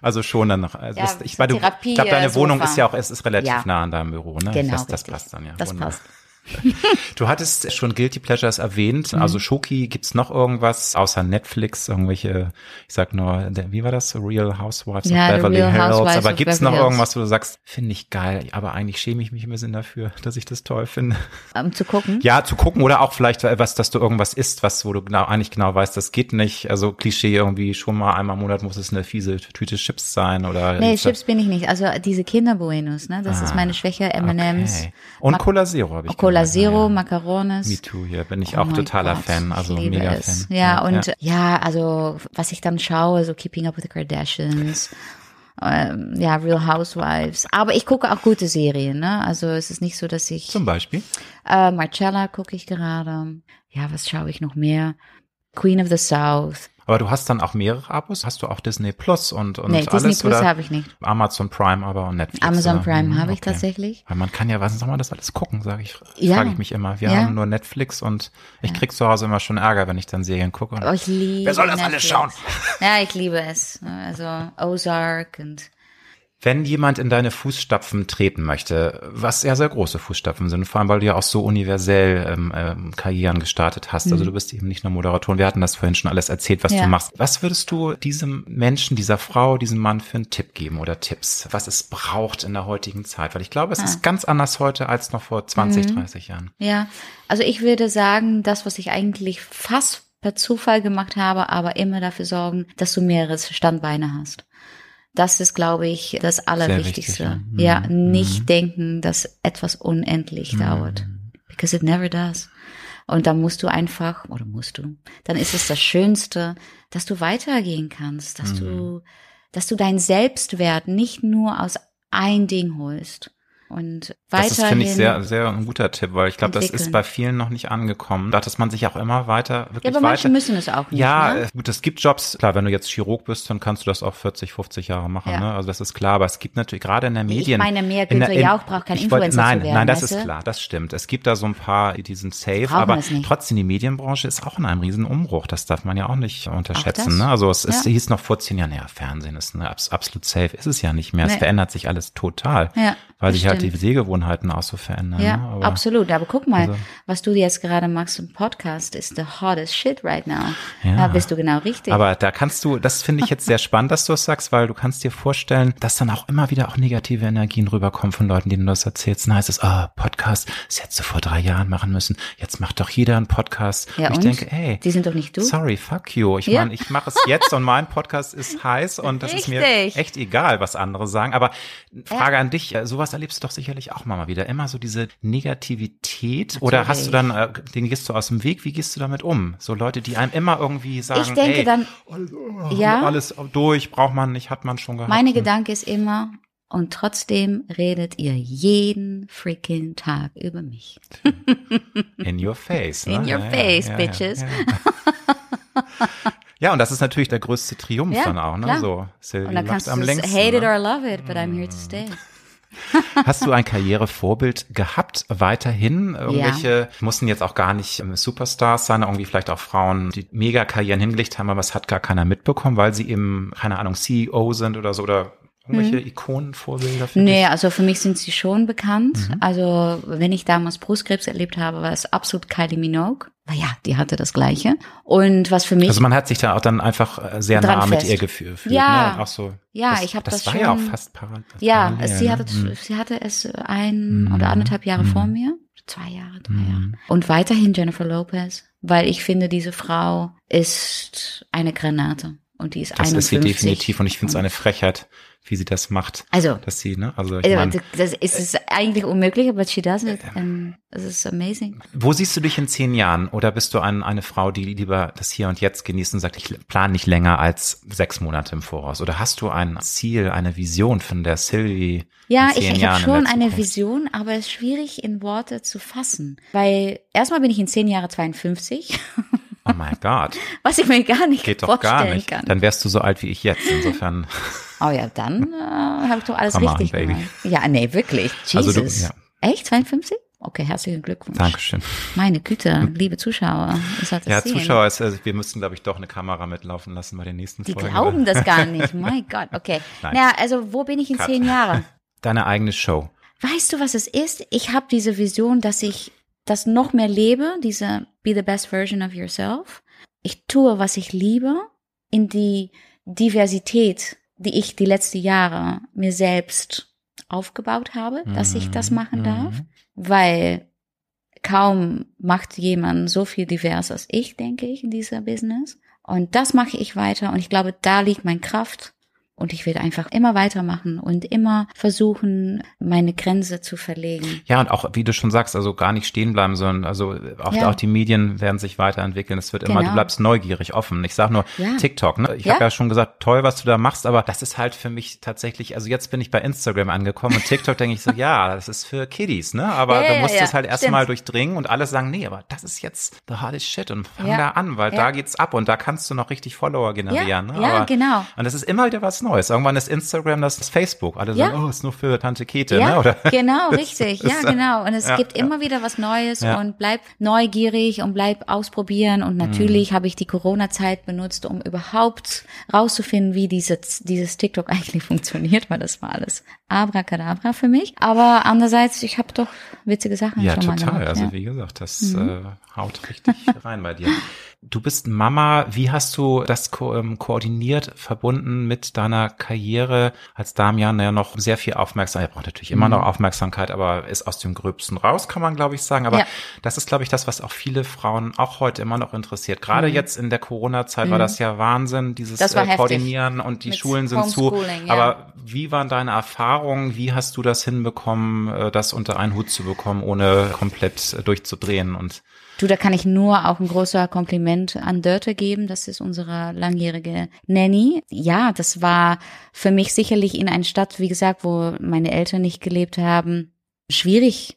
Also schon dann noch. Also Ja, das, ich, ich glaube, deine äh, Wohnung Sofa. ist ja auch, es ist relativ Ja. nah an deinem Büro, ne? Genau, das, das passt dann ja. Das Wunderbar. passt. (laughs) Du hattest schon Guilty Pleasures erwähnt. Mhm. Also Schoki, gibt's noch irgendwas außer Netflix? Irgendwelche, ich sag nur, wie war das? Real Housewives Ja, of Beverly Hills. Aber gibt's Beverly noch irgendwas, wo du sagst, finde ich geil, aber eigentlich schäme ich mich ein bisschen dafür, (laughs) dass ich das toll finde? Um zu gucken. Ja, zu gucken oder auch vielleicht was, dass du irgendwas isst, was, wo du genau, eigentlich genau weißt, das geht nicht. Also Klischee irgendwie schon mal einmal im Monat muss es eine fiese Tüte Chips sein oder. Nee, Chips bin ich nicht. Also diese Kinderbuenos, ne? Das ist meine Schwäche. M&M's. Ah, Okay. Und Cola Zero habe ich Cola Zero, ja. Macarones. Me too, hier bin ich Oh auch totaler Gott, Fan, also mega es. Fan. Ja, und ja. also was ich dann schaue, so Keeping Up with the Kardashians, ähm, ja, Real Housewives. Aber ich gucke auch gute Serien, ne? Also es ist nicht so, dass ich Zum Beispiel. äh, Marcella gucke ich gerade. Ja, was schaue ich noch mehr? Queen of the South. Aber du hast dann auch mehrere Abos? Hast du auch Disney Plus und, und nee, alles? Disney Plus habe ich nicht. Amazon Prime aber und Netflix. Amazon oder? Prime Hm, habe ich okay. tatsächlich. Weil man kann ja, was soll man das alles gucken, sage ich, Ja. frage ich mich immer. Wir Ja. haben nur Netflix und ich krieg zu Hause immer schon Ärger, wenn ich dann Serien gucke. Und Oh, ich liebe Wer soll das alles Netflix. schauen? Ja, ich liebe es. Also Ozark und Wenn jemand in deine Fußstapfen treten möchte, was ja sehr große Fußstapfen sind, vor allem weil du ja auch so universell ähm, ähm, Karrieren gestartet hast. Also du bist eben nicht nur Moderatorin. Wir hatten das vorhin schon alles erzählt, was Mhm. Ja. du machst. Was würdest du diesem Menschen, dieser Frau, diesem Mann für einen Tipp geben oder Tipps, was es braucht in der heutigen Zeit? Weil ich glaube, es Ah. ist ganz anders heute als noch vor 20, Mhm. 30 Jahren. Ja, also ich würde sagen, das, was ich eigentlich fast per Zufall gemacht habe, aber immer dafür sorgen, dass du mehrere Standbeine hast. Das ist, glaube ich, das Allerwichtigste. wichtig, ja, ja. Mhm. nicht denken, dass etwas unendlich dauert. Because it never does. Und dann musst du einfach, oder musst du, dann ist es das Schönste, dass du weitergehen kannst, dass du, dass du deinen Selbstwert nicht nur aus ein Ding holst. Und weiterhin. Das ist, finde ich, sehr, sehr ein guter Tipp, weil ich glaube, das ist bei vielen noch nicht angekommen. Da dass man sich auch immer weiter, wirklich ja, aber manche weiter. müssen es auch nicht. Ja, ne? äh, gut, es gibt Jobs, klar, wenn du jetzt Chirurg bist, dann kannst du das auch 40, 50 Jahre machen, Ja. ne? Also das ist klar, aber es gibt natürlich gerade in der Ich Medien. meine mehr, Günther Jauch braucht kein ich Influencer Nein, zu werden, nein, das ist klar, das stimmt. Es gibt da so ein paar, die sind safe, aber trotzdem die Medienbranche ist auch in einem riesen Umbruch. Das darf man ja auch nicht unterschätzen, das? ne? Also es, es Ja. hieß noch vor zehn Jahren, ja, Fernsehen ist ne, abs- absolut safe. Ist es ja nicht mehr. Es Nee. verändert sich alles total. Ja, weil sich halt die stimmt. Sehgewohnheiten auch so verändern. Ja, ne? Aber- absolut. Aber guck mal, also- was du jetzt gerade machst im Podcast ist the hottest shit right now. Ja. Da bist du genau richtig. Aber da kannst du, das finde ich jetzt sehr (laughs) spannend, dass du es sagst, weil du kannst dir vorstellen, dass dann auch immer wieder auch negative Energien rüberkommen von Leuten, denen du das erzählst. Heißt es, ah, Podcast, das hättest du vor drei Jahren machen müssen. Jetzt macht doch jeder einen Podcast. ja, und ich und? denke, ey, Die sind doch nicht du. sorry, fuck you. Ich Ja. meine, ich mache es jetzt und mein Podcast ist heiß und das ist mir Richtig. echt egal, was andere sagen. Aber Frage an dich, sowas erlebst du doch sicherlich auch mal wieder. Immer so diese Negativität oder hast du dann, äh, den gehst du aus dem Weg, wie gehst du damit um? So Leute, die einem immer irgendwie sagen, Ich denke ey, dann, ja, alles durch, braucht man nicht, hat man schon gehabt. meine Gedanke ist immer, und trotzdem redet ihr jeden freaking Tag über mich. (laughs) In your face. Ne? In your Ja, face, ja, bitches. Ja, (laughs) ja. und das ist natürlich der größte Triumph dann auch, ne? klar. So, Sylvie Und dann kannst du am längsten. hate it ne? or love it, but I'm here to stay. (laughs) Hast du ein Karrierevorbild gehabt, weiterhin? Irgendwelche mussten jetzt auch gar nicht ähm, Superstars sein, irgendwie vielleicht auch Frauen, die Mega-Karrieren hingelegt haben, aber es hat gar keiner mitbekommen, weil sie eben, keine Ahnung, CEO sind oder so, oder irgendwelche Ikonenvorbilder für Mhm. Nee, dich? also für mich sind sie schon bekannt. Mhm. Also wenn ich damals Brustkrebs erlebt habe, war es absolut Kylie Minogue. Naja, die hatte das Gleiche. Und was für mich, Also man hat sich da auch dann einfach äh, sehr nah mit fest. ihr gefühlt. Ja. Ne? Auch so, Ja, das, ich hab das das war ja auch fast parallel. ja, parallel, sie ne? hatte, Mhm. sie hatte es ein oder anderthalb Jahre vor mir. Zwei Jahre, drei Mhm. Jahre. Und weiterhin Jennifer Lopez, weil ich finde, diese Frau ist eine Granate. Und die ist Das 51. ist sie definitiv und ich finde es eine Frechheit, wie sie das macht. Also, Dass sie, ne? Also ich also, mein, das das ist es eigentlich unmöglich, aber she does it. Es ist amazing. Wo siehst du dich in zehn Jahren? Oder bist du ein, eine Frau, die lieber das Hier und Jetzt genießt und sagt, ich plane nicht länger als sechs Monate im Voraus? Oder hast du ein Ziel, eine Vision von der Sylvie? Ja, in ich, zehn ich Jahren habe schon eine? Vision, aber es ist schwierig in Worte zu fassen. Weil erstmal bin ich in zehn Jahren 52, Oh mein Gott, (laughs) was ich mir gar nicht geht doch gar nicht. kann. Dann wärst du so alt wie ich jetzt. Insofern, (laughs) oh ja, dann äh, habe ich doch alles on, richtig baby. gemacht. Ja, nee, wirklich. Also Jesus. du- ja. Echt? 52? Okay, herzlichen Glückwunsch. Dankeschön. Meine Güte, liebe Zuschauer. Ja, sehen. Zuschauer, ist, also wir müssten, glaube ich, doch eine Kamera mitlaufen lassen bei den nächsten Die Folgen. glauben das gar nicht. (laughs) mein Gott, okay. Nein. Ja, also wo bin ich in Cut. zehn Jahren? Deine eigene Show. Weißt du, was es ist? Ich habe diese Vision, dass ich das noch mehr lebe, diese Be the best version of yourself. Ich tue, was ich liebe, in die Diversität, die ich die letzten Jahre mir selbst aufgebaut habe, dass ich das Mhm. machen darf, Mhm. weil kaum macht jemand so viel divers als ich, denke ich, in dieser Business. Und das mache ich weiter und ich glaube, da liegt meine Kraft. Und ich will einfach immer weitermachen und immer versuchen, meine Grenze zu verlegen. Ja, und auch, wie du schon sagst, also gar nicht stehen bleiben, sondern also auch, Ja. auch die Medien werden sich weiterentwickeln. Es wird immer, Genau. du bleibst neugierig, offen. Ich sag nur Ja. TikTok, ne? Ich Ja. habe ja schon gesagt, toll, was du da machst, aber das ist halt für mich tatsächlich, also jetzt bin ich bei Instagram angekommen und TikTok denke ich so, (laughs) ja, das ist für Kiddies, ne? Aber Ja, du musst es halt erstmal durchdringen und alle sagen, nee, aber das ist jetzt the hardest shit und fang da an, weil da geht's ab und da kannst du noch richtig Follower generieren. Ja, ne? ja, aber, genau. Und das ist immer wieder was Neues. Irgendwann ist Instagram, das ist Facebook. Alle Ja. sagen, oh, ist nur für Tante Kete, Ja, ne? Oder? genau, (laughs) richtig. Ja, ist- genau. Und es ja, gibt ja. immer wieder was Neues und bleib neugierig und bleib ausprobieren. Und natürlich Mhm. habe ich die Corona-Zeit benutzt, um überhaupt rauszufinden, wie dieses, dieses TikTok eigentlich (laughs) funktioniert, weil das war alles abracadabra für mich. Aber andererseits, ich habe doch witzige Sachen Ja, schon mal total. gemacht. Also ja. Mhm. wie gesagt, das äh, haut richtig (laughs) rein bei dir. Du bist Mama. Wie hast du das ko ähm, koordiniert, verbunden mit deiner Karriere als Damian, ja noch sehr viel Aufmerksamkeit, er braucht natürlich immer Mhm. noch Aufmerksamkeit, aber ist aus dem Gröbsten raus, kann man glaube ich sagen. Aber Ja. das ist glaube ich das, was auch viele Frauen auch heute immer noch interessiert. Gerade Mhm. jetzt in der Corona-Zeit war das ja Wahnsinn, dieses äh. Koordinieren und die Mit Schulen sind zu. Ja. Aber wie waren deine Erfahrungen? Wie hast du das hinbekommen, äh, das unter einen Hut zu bekommen, ohne komplett äh, durchzudrehen? Und Du, da kann ich nur auch ein großer Kompliment an Dörte geben. Das ist unsere langjährige Nanny. Ja, das war für mich sicherlich in einer Stadt, wie gesagt, wo meine Eltern nicht gelebt haben, schwierig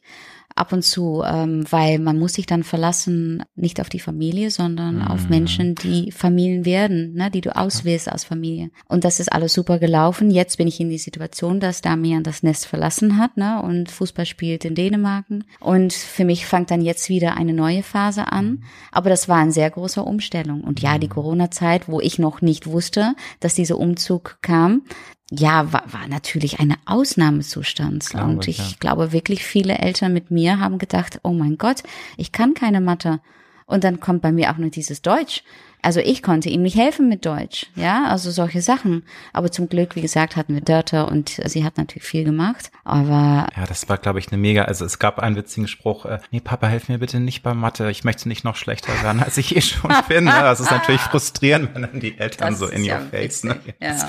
ab und zu, ähm, weil man muss sich dann verlassen, nicht auf die Familie, sondern auf Mhm. Menschen, die Familien werden, ne, die du auswählst als Familie. Und das ist alles super gelaufen. Jetzt bin ich in die Situation, dass Damian das Nest verlassen hat, ne, und Fußball spielt in Dänemark. Und für mich fängt dann jetzt wieder eine neue Phase an. Aber das war eine sehr große Umstellung. Und ja, die Corona-Zeit, wo ich noch nicht wusste, dass dieser Umzug kam, ja, war, war natürlich eine Ausnahmezustand. Glaube und ich, ja. glaube wirklich, viele Eltern mit mir haben gedacht, oh mein Gott, ich kann keine Mathe. Und dann kommt bei mir auch nur dieses Deutsch. Also ich konnte ihm nicht helfen mit Deutsch, ja, also solche Sachen. Aber zum Glück, wie gesagt, hatten wir Dörter und sie hat natürlich viel gemacht. Aber ja, das war, glaube ich, eine mega. Also es gab einen witzigen Spruch: äh, Nee, Papa, helf mir bitte nicht bei Mathe. Ich möchte nicht noch schlechter werden, als ich eh schon (laughs) bin. Ne? Das ist natürlich frustrierend, wenn dann die Eltern Das so in ja your face. Ne? ja.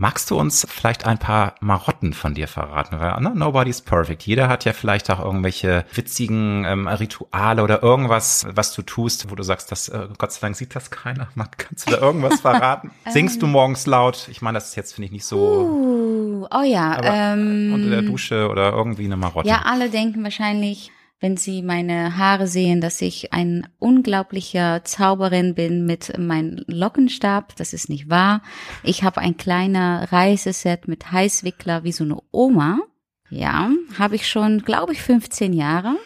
Magst du uns vielleicht ein paar Marotten von dir verraten? Weil ne, nobody's perfect. Jeder hat ja vielleicht auch irgendwelche witzigen ähm, Rituale oder irgendwas, was du tust, wo du sagst, das, äh, Gott sei Dank sieht das keiner. (laughs) Mag- Kannst du da irgendwas (laughs) verraten? Singst du morgens laut? Ich meine, das ist jetzt, finde ich, nicht so uh, oh ja, aber ähm, unter der Dusche oder irgendwie eine Marotte. Ja, alle denken wahrscheinlich, wenn sie meine Haare sehen, dass ich ein unglaublicher Zauberin bin mit meinem Lockenstab. Das ist nicht wahr. Ich habe ein kleiner Reiseset mit Heißwickler wie so eine Oma. Ja, habe ich schon, glaube ich, 15 Jahre.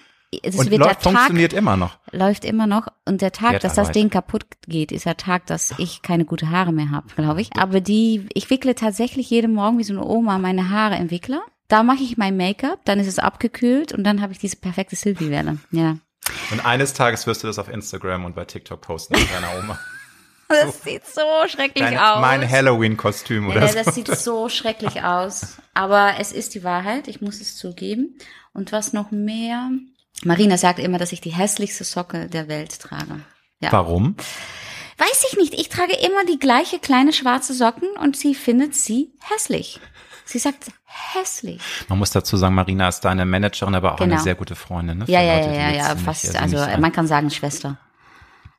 Es Und wird läuft, der Tag funktioniert immer noch. läuft immer noch und der Tag, dass das. Ding kaputt geht, ist der Tag, dass ich keine gute Haare mehr habe, glaube ich. Aber die, ich wickle tatsächlich jeden Morgen wie so eine Oma meine Haare im Wickler. Da mache ich mein Make-up, dann ist es abgekühlt und dann habe ich diese perfekte Sylvie-Welle. Ja. Und eines Tages wirst du das auf Instagram und bei TikTok posten mit deiner Oma. (laughs) Das sieht so schrecklich Dein, aus. mein Halloween-Kostüm oder Ja, so. das sieht so (laughs) schrecklich aus. Aber es ist die Wahrheit, ich muss es zugeben. Und was noch mehr? Marina sagt immer, dass ich die hässlichste Socke der Welt trage. Ja. Warum? Weiß ich nicht. Ich trage immer die gleiche kleine schwarze Socken und sie findet sie hässlich. Sie sagt hässlich. Man muss dazu sagen, Marina ist deine Managerin, aber auch eine Genau. sehr gute Freundin. Ne? Ja, ja, Leute, ja, ja, ja, fast. nicht Also man kann sagen Schwester.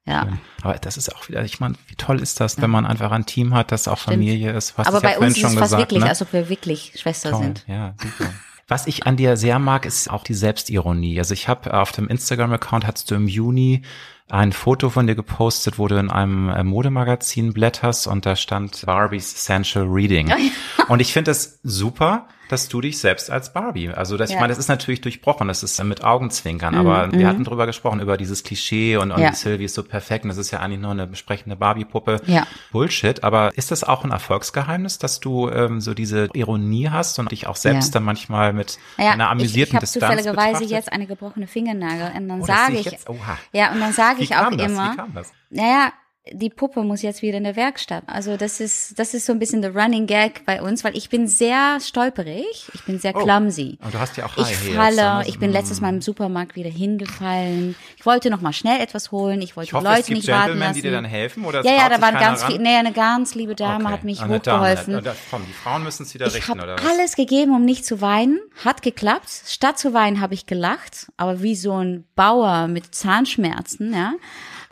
Ja. Aber das ist auch wieder, ich meine, wie toll ist das, wenn man einfach ein Team hat, das auch Familie ist. Was Aber ja bei uns ist es fast gesagt, wirklich, ne? als ob wir wirklich Schwester Toll, sind. Ja, super. Was ich an dir sehr mag, ist auch die Selbstironie. Also ich habe auf dem Instagram-Account hattest du im Juni ein Foto von dir gepostet, wo du in einem äh, Modemagazin blätterst und da stand Barbie's Essential Reading. (laughs) Und ich finde das super, dass du dich selbst als Barbie, also das, Ja. ich meine, das ist natürlich durchbrochen, das ist mit Augenzwinkern, Mhm, aber wir hatten drüber gesprochen, über dieses Klischee und, und Ja. Sylvie ist so perfekt und das ist ja eigentlich nur eine sprechende Barbie-Puppe. Ja. Bullshit, aber ist das auch ein Erfolgsgeheimnis, dass du ähm, so diese Ironie hast und dich auch selbst Ja. dann manchmal mit einer amüsierten ich, ich habe Distanz zufälligerweise betrachtet? jetzt eine gebrochene Fingernagel und dann Oh, sage ich, oha. ja, und dann sage Wie ich auch immer, Wie kam das? naja, die Puppe muss jetzt wieder in der Werkstatt. Also das ist, das ist so ein bisschen der Running Gag bei uns, weil ich bin sehr stolperig, ich bin sehr Oh. clumsy. Und du hast ja auch Ich High Heels, falle, ne? ich bin Mm. letztes Mal im Supermarkt wieder hingefallen. Ich wollte noch mal schnell etwas holen, ich wollte Ich hoffe, Leute es gibt nicht warten Gentlemen, lassen. die dir dann helfen oder ja, ja, da waren ganz ran? viel, nee, eine ganz liebe Dame Okay. hat mich Eine Dame, hochgeholfen. da- da- komm, die Frauen müssen es wieder Ich richten, oder habe was? alles gegeben, um nicht zu weinen. Hat geklappt. Statt zu weinen habe ich gelacht, aber wie so ein Bauer mit Zahnschmerzen, ja.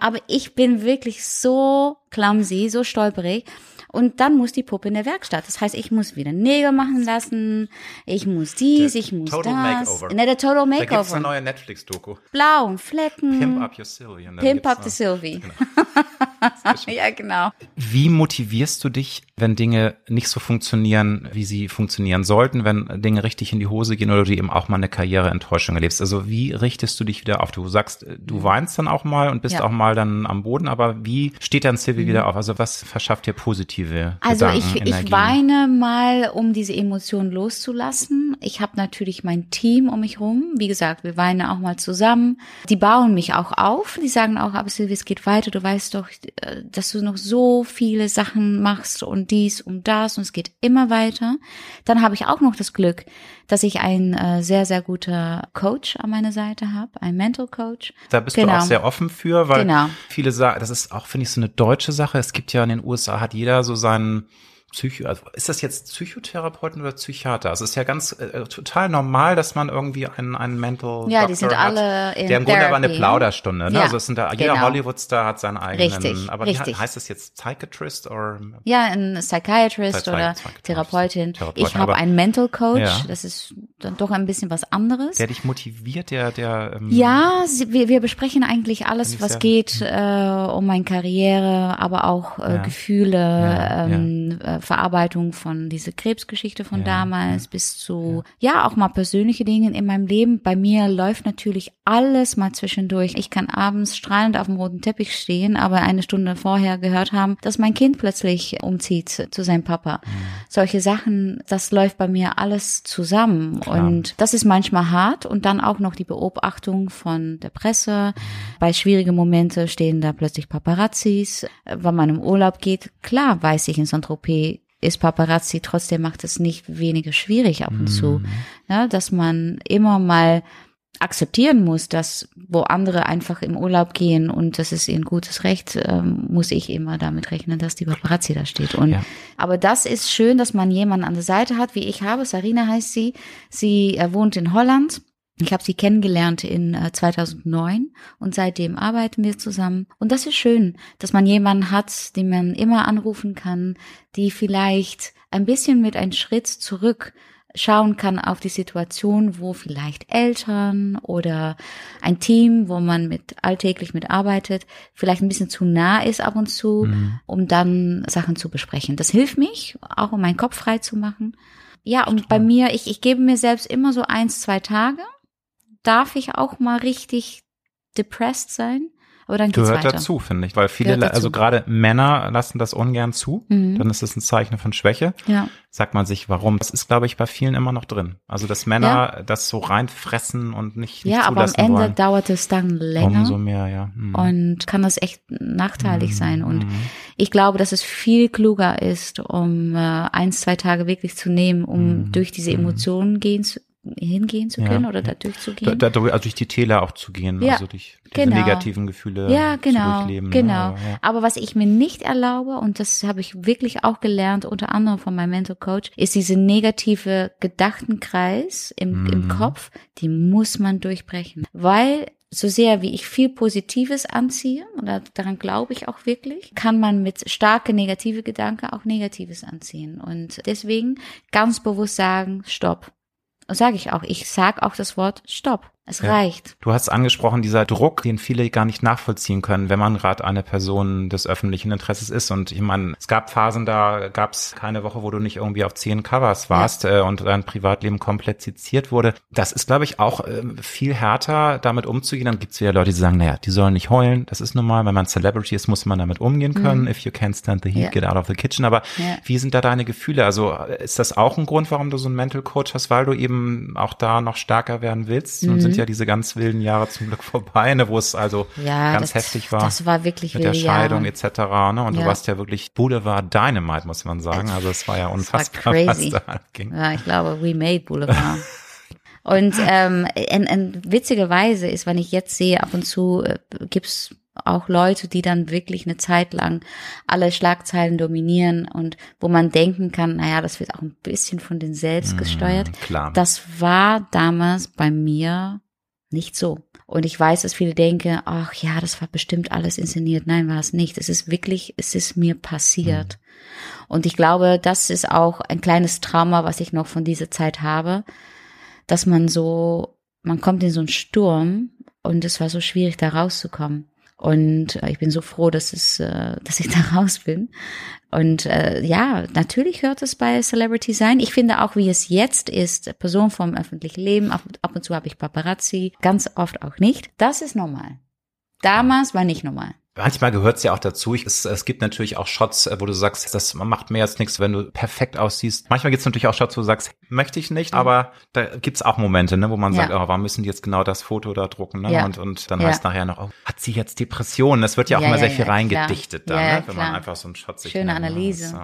Aber ich bin wirklich so clumsy, so stolperig. Und dann muss die Puppe in der Werkstatt. Das heißt, ich muss wieder Nägel machen lassen. Ich muss dies, Der ich muss Total das. Makeover. Ne, der Total Da gibt es Makeover. eine neue Netflix-Doku. Blauen Flecken. Pimp Up Your Sylvie. Pimp gibt's up the Sylvie. (laughs) ja, genau. Wie motivierst du dich, wenn Dinge nicht so funktionieren, wie sie funktionieren sollten, wenn Dinge richtig in die Hose gehen oder du eben auch mal eine Karriereenttäuschung erlebst? Also wie richtest du dich wieder auf? Du sagst, du weinst dann auch mal und bist Mhm. Ja. Mhm. auch mal dann am Boden, aber wie steht dann Sylvie wieder auf? Also was verschafft dir positive Also Gedanken, ich, Energien? ich weine mal, um diese Emotionen loszulassen. Ich habe natürlich mein Team um mich rum. Wie gesagt, wir weinen auch mal zusammen. Die bauen mich auch auf. Die sagen auch, aber Silvia, es geht weiter. Du weißt doch, äh, dass du noch so viele Sachen machst und dies und das und es geht immer weiter. Dann habe ich auch noch das Glück, dass ich einen äh, sehr, sehr guter Coach an meiner Seite habe, ein Mental Coach. Da bist du Genau. auch sehr offen für, weil Genau. viele sagen, das ist auch, finde ich, so eine deutsche Sache. Es gibt ja in den USA, hat jeder so seinen Psycho, also ist das jetzt Psychotherapeuten oder Psychiater? Also es ist ja ganz äh, total normal, dass man irgendwie einen, einen Mental Ja, Doctor die sind hat, alle in der im Grunde aber eine Therapy. Plauderstunde, ne? Ja, also es sind da, jeder genau. Hollywood-Star hat seinen eigenen, Richtig, aber richtig. heißt das jetzt Psychiatrist oder? Ja, ein Psychiatrist Psychi- oder Psychiatrist, Therapeutin. Therapeutin, Ich habe einen Mental Coach. Ja. Das ist dann doch ein bisschen was anderes. Der dich motiviert, der, der, ähm, ja, sie, wir, wir besprechen eigentlich alles, was sehr- geht äh, um meine Karriere, aber auch äh. Gefühle, ähm, Äh, Verarbeitung von dieser Krebsgeschichte von Ja, damals bis zu ja auch mal persönliche Dinge in meinem Leben. Bei mir läuft natürlich alles mal zwischendurch. Ich kann abends strahlend auf dem roten Teppich stehen, aber eine Stunde vorher gehört haben, dass mein Kind plötzlich umzieht zu seinem Papa. Solche Sachen, das läuft bei mir alles zusammen Klar. und das ist manchmal hart und dann auch noch die Beobachtung von der Presse. Bei schwierigen Momente stehen da plötzlich Paparazzis. Wenn man im Urlaub geht, klar weiß ich in Saint-Tropez ist Paparazzi, trotzdem macht es nicht weniger schwierig ab und zu, ja, dass man immer mal akzeptieren muss, dass wo andere einfach im Urlaub gehen und das ist ihr gutes Recht, ähm, muss ich immer damit rechnen, dass die Paparazzi da steht. Und Ja. aber das ist schön, dass man jemanden an der Seite hat, wie ich habe. Sarina heißt sie. Sie äh, wohnt in Holland. Ich habe sie kennengelernt in äh, 2009 und seitdem arbeiten wir zusammen. Und das ist schön, dass man jemanden hat, den man immer anrufen kann, die vielleicht ein bisschen mit einem Schritt zurück schauen kann auf die Situation, wo vielleicht Eltern oder ein Team, wo man mit alltäglich mitarbeitet, vielleicht ein bisschen zu nah ist ab und zu, um dann Sachen zu besprechen. Das hilft mich, auch um meinen Kopf frei zu machen. Ja, und bei mir, ich, ich gebe mir selbst immer so eins, zwei Tage. Darf ich auch mal richtig depressed sein? Aber dann geht's Gehört weiter. dazu, finde ich, weil viele, also gerade Männer lassen das ungern zu. Mhm. Dann ist es ein Zeichen von Schwäche. Ja. Sagt man sich, warum? Das ist, glaube ich, bei vielen immer noch drin. Also, dass Männer das so reinfressen und nicht, nicht Ja, aber am zulassen Ende wollen. dauert es dann länger. Umso mehr, ja. Mhm. Und kann das echt nachteilig sein. Und Mhm. ich glaube, dass es viel kluger ist, um äh, eins, zwei Tage wirklich zu nehmen, um Mhm. durch diese Emotionen gehen zu, hingehen zu Ja. können oder da da, durchzugehen. da, also durch die Täler auch zu gehen, Ja, also durch diese genau. negativen Gefühle ja, zu genau, durchleben. ne? genau. Aber, ja. Aber was ich mir nicht erlaube, und das habe ich wirklich auch gelernt, unter anderem von meinem Mental Coach, ist diese negative Gedachtenkreis im, im Mhm. Kopf, die muss man durchbrechen. Weil so sehr wie ich viel Positives anziehe, oder daran glaube ich auch wirklich, kann man mit starke negative Gedanken auch Negatives anziehen. Und deswegen ganz bewusst sagen, stopp. Und sage ich auch, ich sage auch das Wort Stopp. Es ja. reicht. Du hast angesprochen, dieser Druck, den viele gar nicht nachvollziehen können, wenn man gerade eine Person des öffentlichen Interesses ist. Und ich meine, es gab Phasen, da gab es keine Woche, wo du nicht irgendwie auf zehn Covers warst ja. äh, und dein Privatleben komplett zitiert wurde. Das ist, glaube ich, auch äh, viel härter, damit umzugehen. Dann gibt es wieder Leute, die sagen, naja, die sollen nicht heulen. Das ist normal. Wenn man Celebrity ist, muss man damit umgehen können. Mhm. If you can't stand the heat, ja. get out of the kitchen. Aber wie sind da deine Gefühle? Also ist das auch ein Grund, warum du so einen Mental Coach hast, weil du eben auch da noch stärker werden willst? Mhm. Ja diese ganz wilden Jahre zum Glück (laughs) vorbei, ne, wo es also ja, ganz das, heftig war. Das war wirklich mit der Scheidung Jahre. etc. Ne? Und ja. du warst ja wirklich Boulevard Dynamite, muss man sagen. Also es war ja unfassbar, war was da ging. Ja, ich glaube, we made Boulevard. Und ähm, in, in witzigerweise ist, wenn ich jetzt sehe, ab und zu äh, gibt's auch Leute, die dann wirklich eine Zeit lang alle Schlagzeilen dominieren und wo man denken kann, naja, das wird auch ein bisschen von den selbst mhm, gesteuert. Mm, klar. Das war damals bei mir nicht so. Und ich weiß, dass viele denken, ach ja, das war bestimmt alles inszeniert. Nein, war es nicht. Es ist wirklich, es ist mir passiert. Mhm. Und ich glaube, das ist auch ein kleines Trauma, was ich noch von dieser Zeit habe, dass man so, man kommt in so einen Sturm und es war so schwierig, da rauszukommen. Und äh, ich bin so froh, dass es, äh, dass ich (laughs) da raus bin. Und äh, ja, natürlich hört es bei Celebrity sein. Ich finde auch, wie es jetzt ist, Person vom öffentlichen Leben, ab, ab und zu habe ich Paparazzi, ganz oft auch nicht. Das ist normal. Damals war nicht normal. Manchmal gehört es ja auch dazu. Ich, es, es gibt natürlich auch Shots, äh, wo du sagst, das macht mehr als nichts, wenn du perfekt aussiehst. Manchmal gibt es natürlich auch Shots, wo du sagst, möchte ich nicht, mhm. aber da gibt's auch Momente, ne, wo man ja. sagt, oh, warum müssen die jetzt genau das Foto da drucken? Ne? Ja. Und, und dann ja. heißt nachher noch, oh, hat sie jetzt Depressionen? Das wird ja auch immer sehr viel reingedichtet da, ne? wenn man einfach so einen Shot sich Schöne Analyse. So.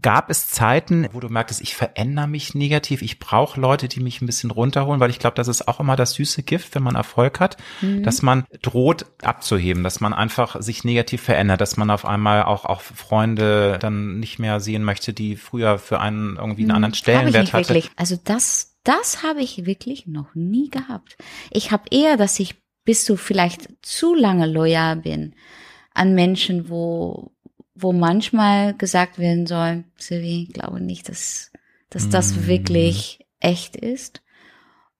Gab es Zeiten, wo du merktest, ich verändere mich negativ, ich brauche Leute, die mich ein bisschen runterholen, weil ich glaube, das ist auch immer das süße Gift, wenn man Erfolg hat, mhm. dass man droht abzuheben, dass man einfach sich negativ verändert, dass man auf einmal auch, auch Freunde dann nicht mehr sehen möchte, die früher für einen irgendwie einen mhm. anderen Stellenwert hatte. Wirklich. Also das, das habe ich wirklich noch nie gehabt. Ich habe eher, dass ich bis zu vielleicht zu lange loyal bin an Menschen, wo wo manchmal gesagt werden soll, Sylvie, ich glaube nicht, dass, dass das mm. wirklich echt ist.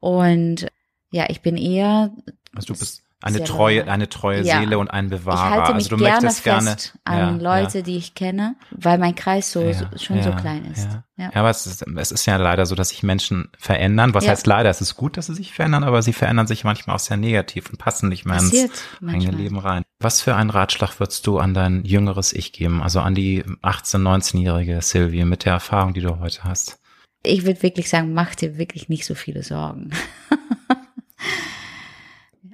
Und ja, ich bin eher. Also du bist eine treue, eine treue ja. Seele und ein Bewahrer. Ich halte mich also du gerne fest gerne, an ja, Leute, ja. die ich kenne, weil mein Kreis so, so schon so klein ist. Ja, aber es ist, es ist ja leider so, dass sich Menschen verändern. Was heißt leider? Es ist gut, dass sie sich verändern, aber sie verändern sich manchmal auch sehr negativ und passen nicht mehr Passiert ins eigene Leben rein. Was für einen Ratschlag würdest du an dein jüngeres Ich geben? Also an die 18-, 19-jährige Sylvie mit der Erfahrung, die du heute hast? Ich würde wirklich sagen, mach dir wirklich nicht so viele Sorgen. (laughs)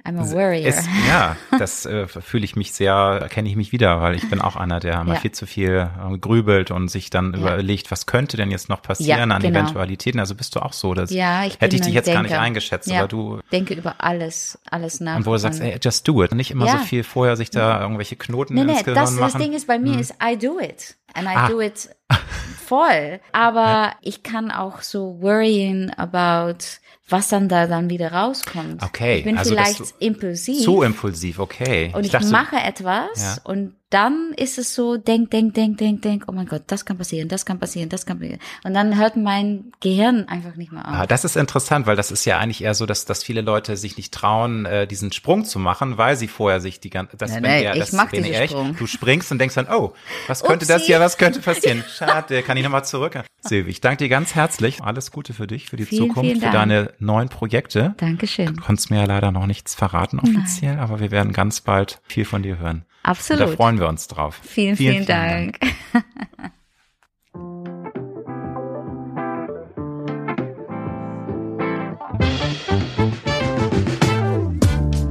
I'm a warrior. Es, ja, das äh, fühle ich mich sehr, erkenne ich mich wieder, weil ich bin auch einer, der mal viel zu viel äh, grübelt und sich dann ja. überlegt, was könnte denn jetzt noch passieren ja, an genau. Eventualitäten. Also bist du auch so. Dass ja, ich hätte ich dich jetzt Denker. gar nicht eingeschätzt, ja, aber du denke über alles, alles nach. Und wo du sagst, ey, just do it. Nicht immer so viel vorher sich da irgendwelche Knoten nee, ins nee, Gehirn das, machen. Das Ding ist bei mir hm. ist I do it. And I ah. do it (laughs) voll. Aber ich kann auch so worrying about was dann da dann wieder rauskommt. Okay. Ich bin also vielleicht impulsiv. Zu impulsiv, okay. Und ich, ich dachte, mache etwas ja. und dann ist es so, denk, denk, denk, denk, denk, oh mein Gott, das kann passieren, das kann passieren, das kann passieren. Und dann hört mein Gehirn einfach nicht mehr auf. Ah, das ist interessant, weil das ist ja eigentlich eher so, dass, dass viele Leute sich nicht trauen, äh, diesen Sprung zu machen, weil sie vorher sich die ganze, das eher, das ich mach diesen ich, Sprung. Du springst und denkst dann, oh, was könnte Upsi. das hier, was könnte (laughs) passieren? Schade, kann ich nochmal zurück. Silvi, ich danke dir ganz herzlich. Alles Gute für dich, für die vielen, Zukunft, vielen für deine neuen Projekte. Dankeschön. Du konntest mir ja leider noch nichts verraten offiziell, Nein. aber wir werden ganz bald viel von dir hören. Absolut. Und da freuen wir uns drauf. Vielen, vielen, vielen Dank. Dank.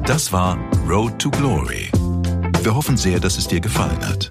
Das war Road to Glory. Wir hoffen sehr, dass es dir gefallen hat.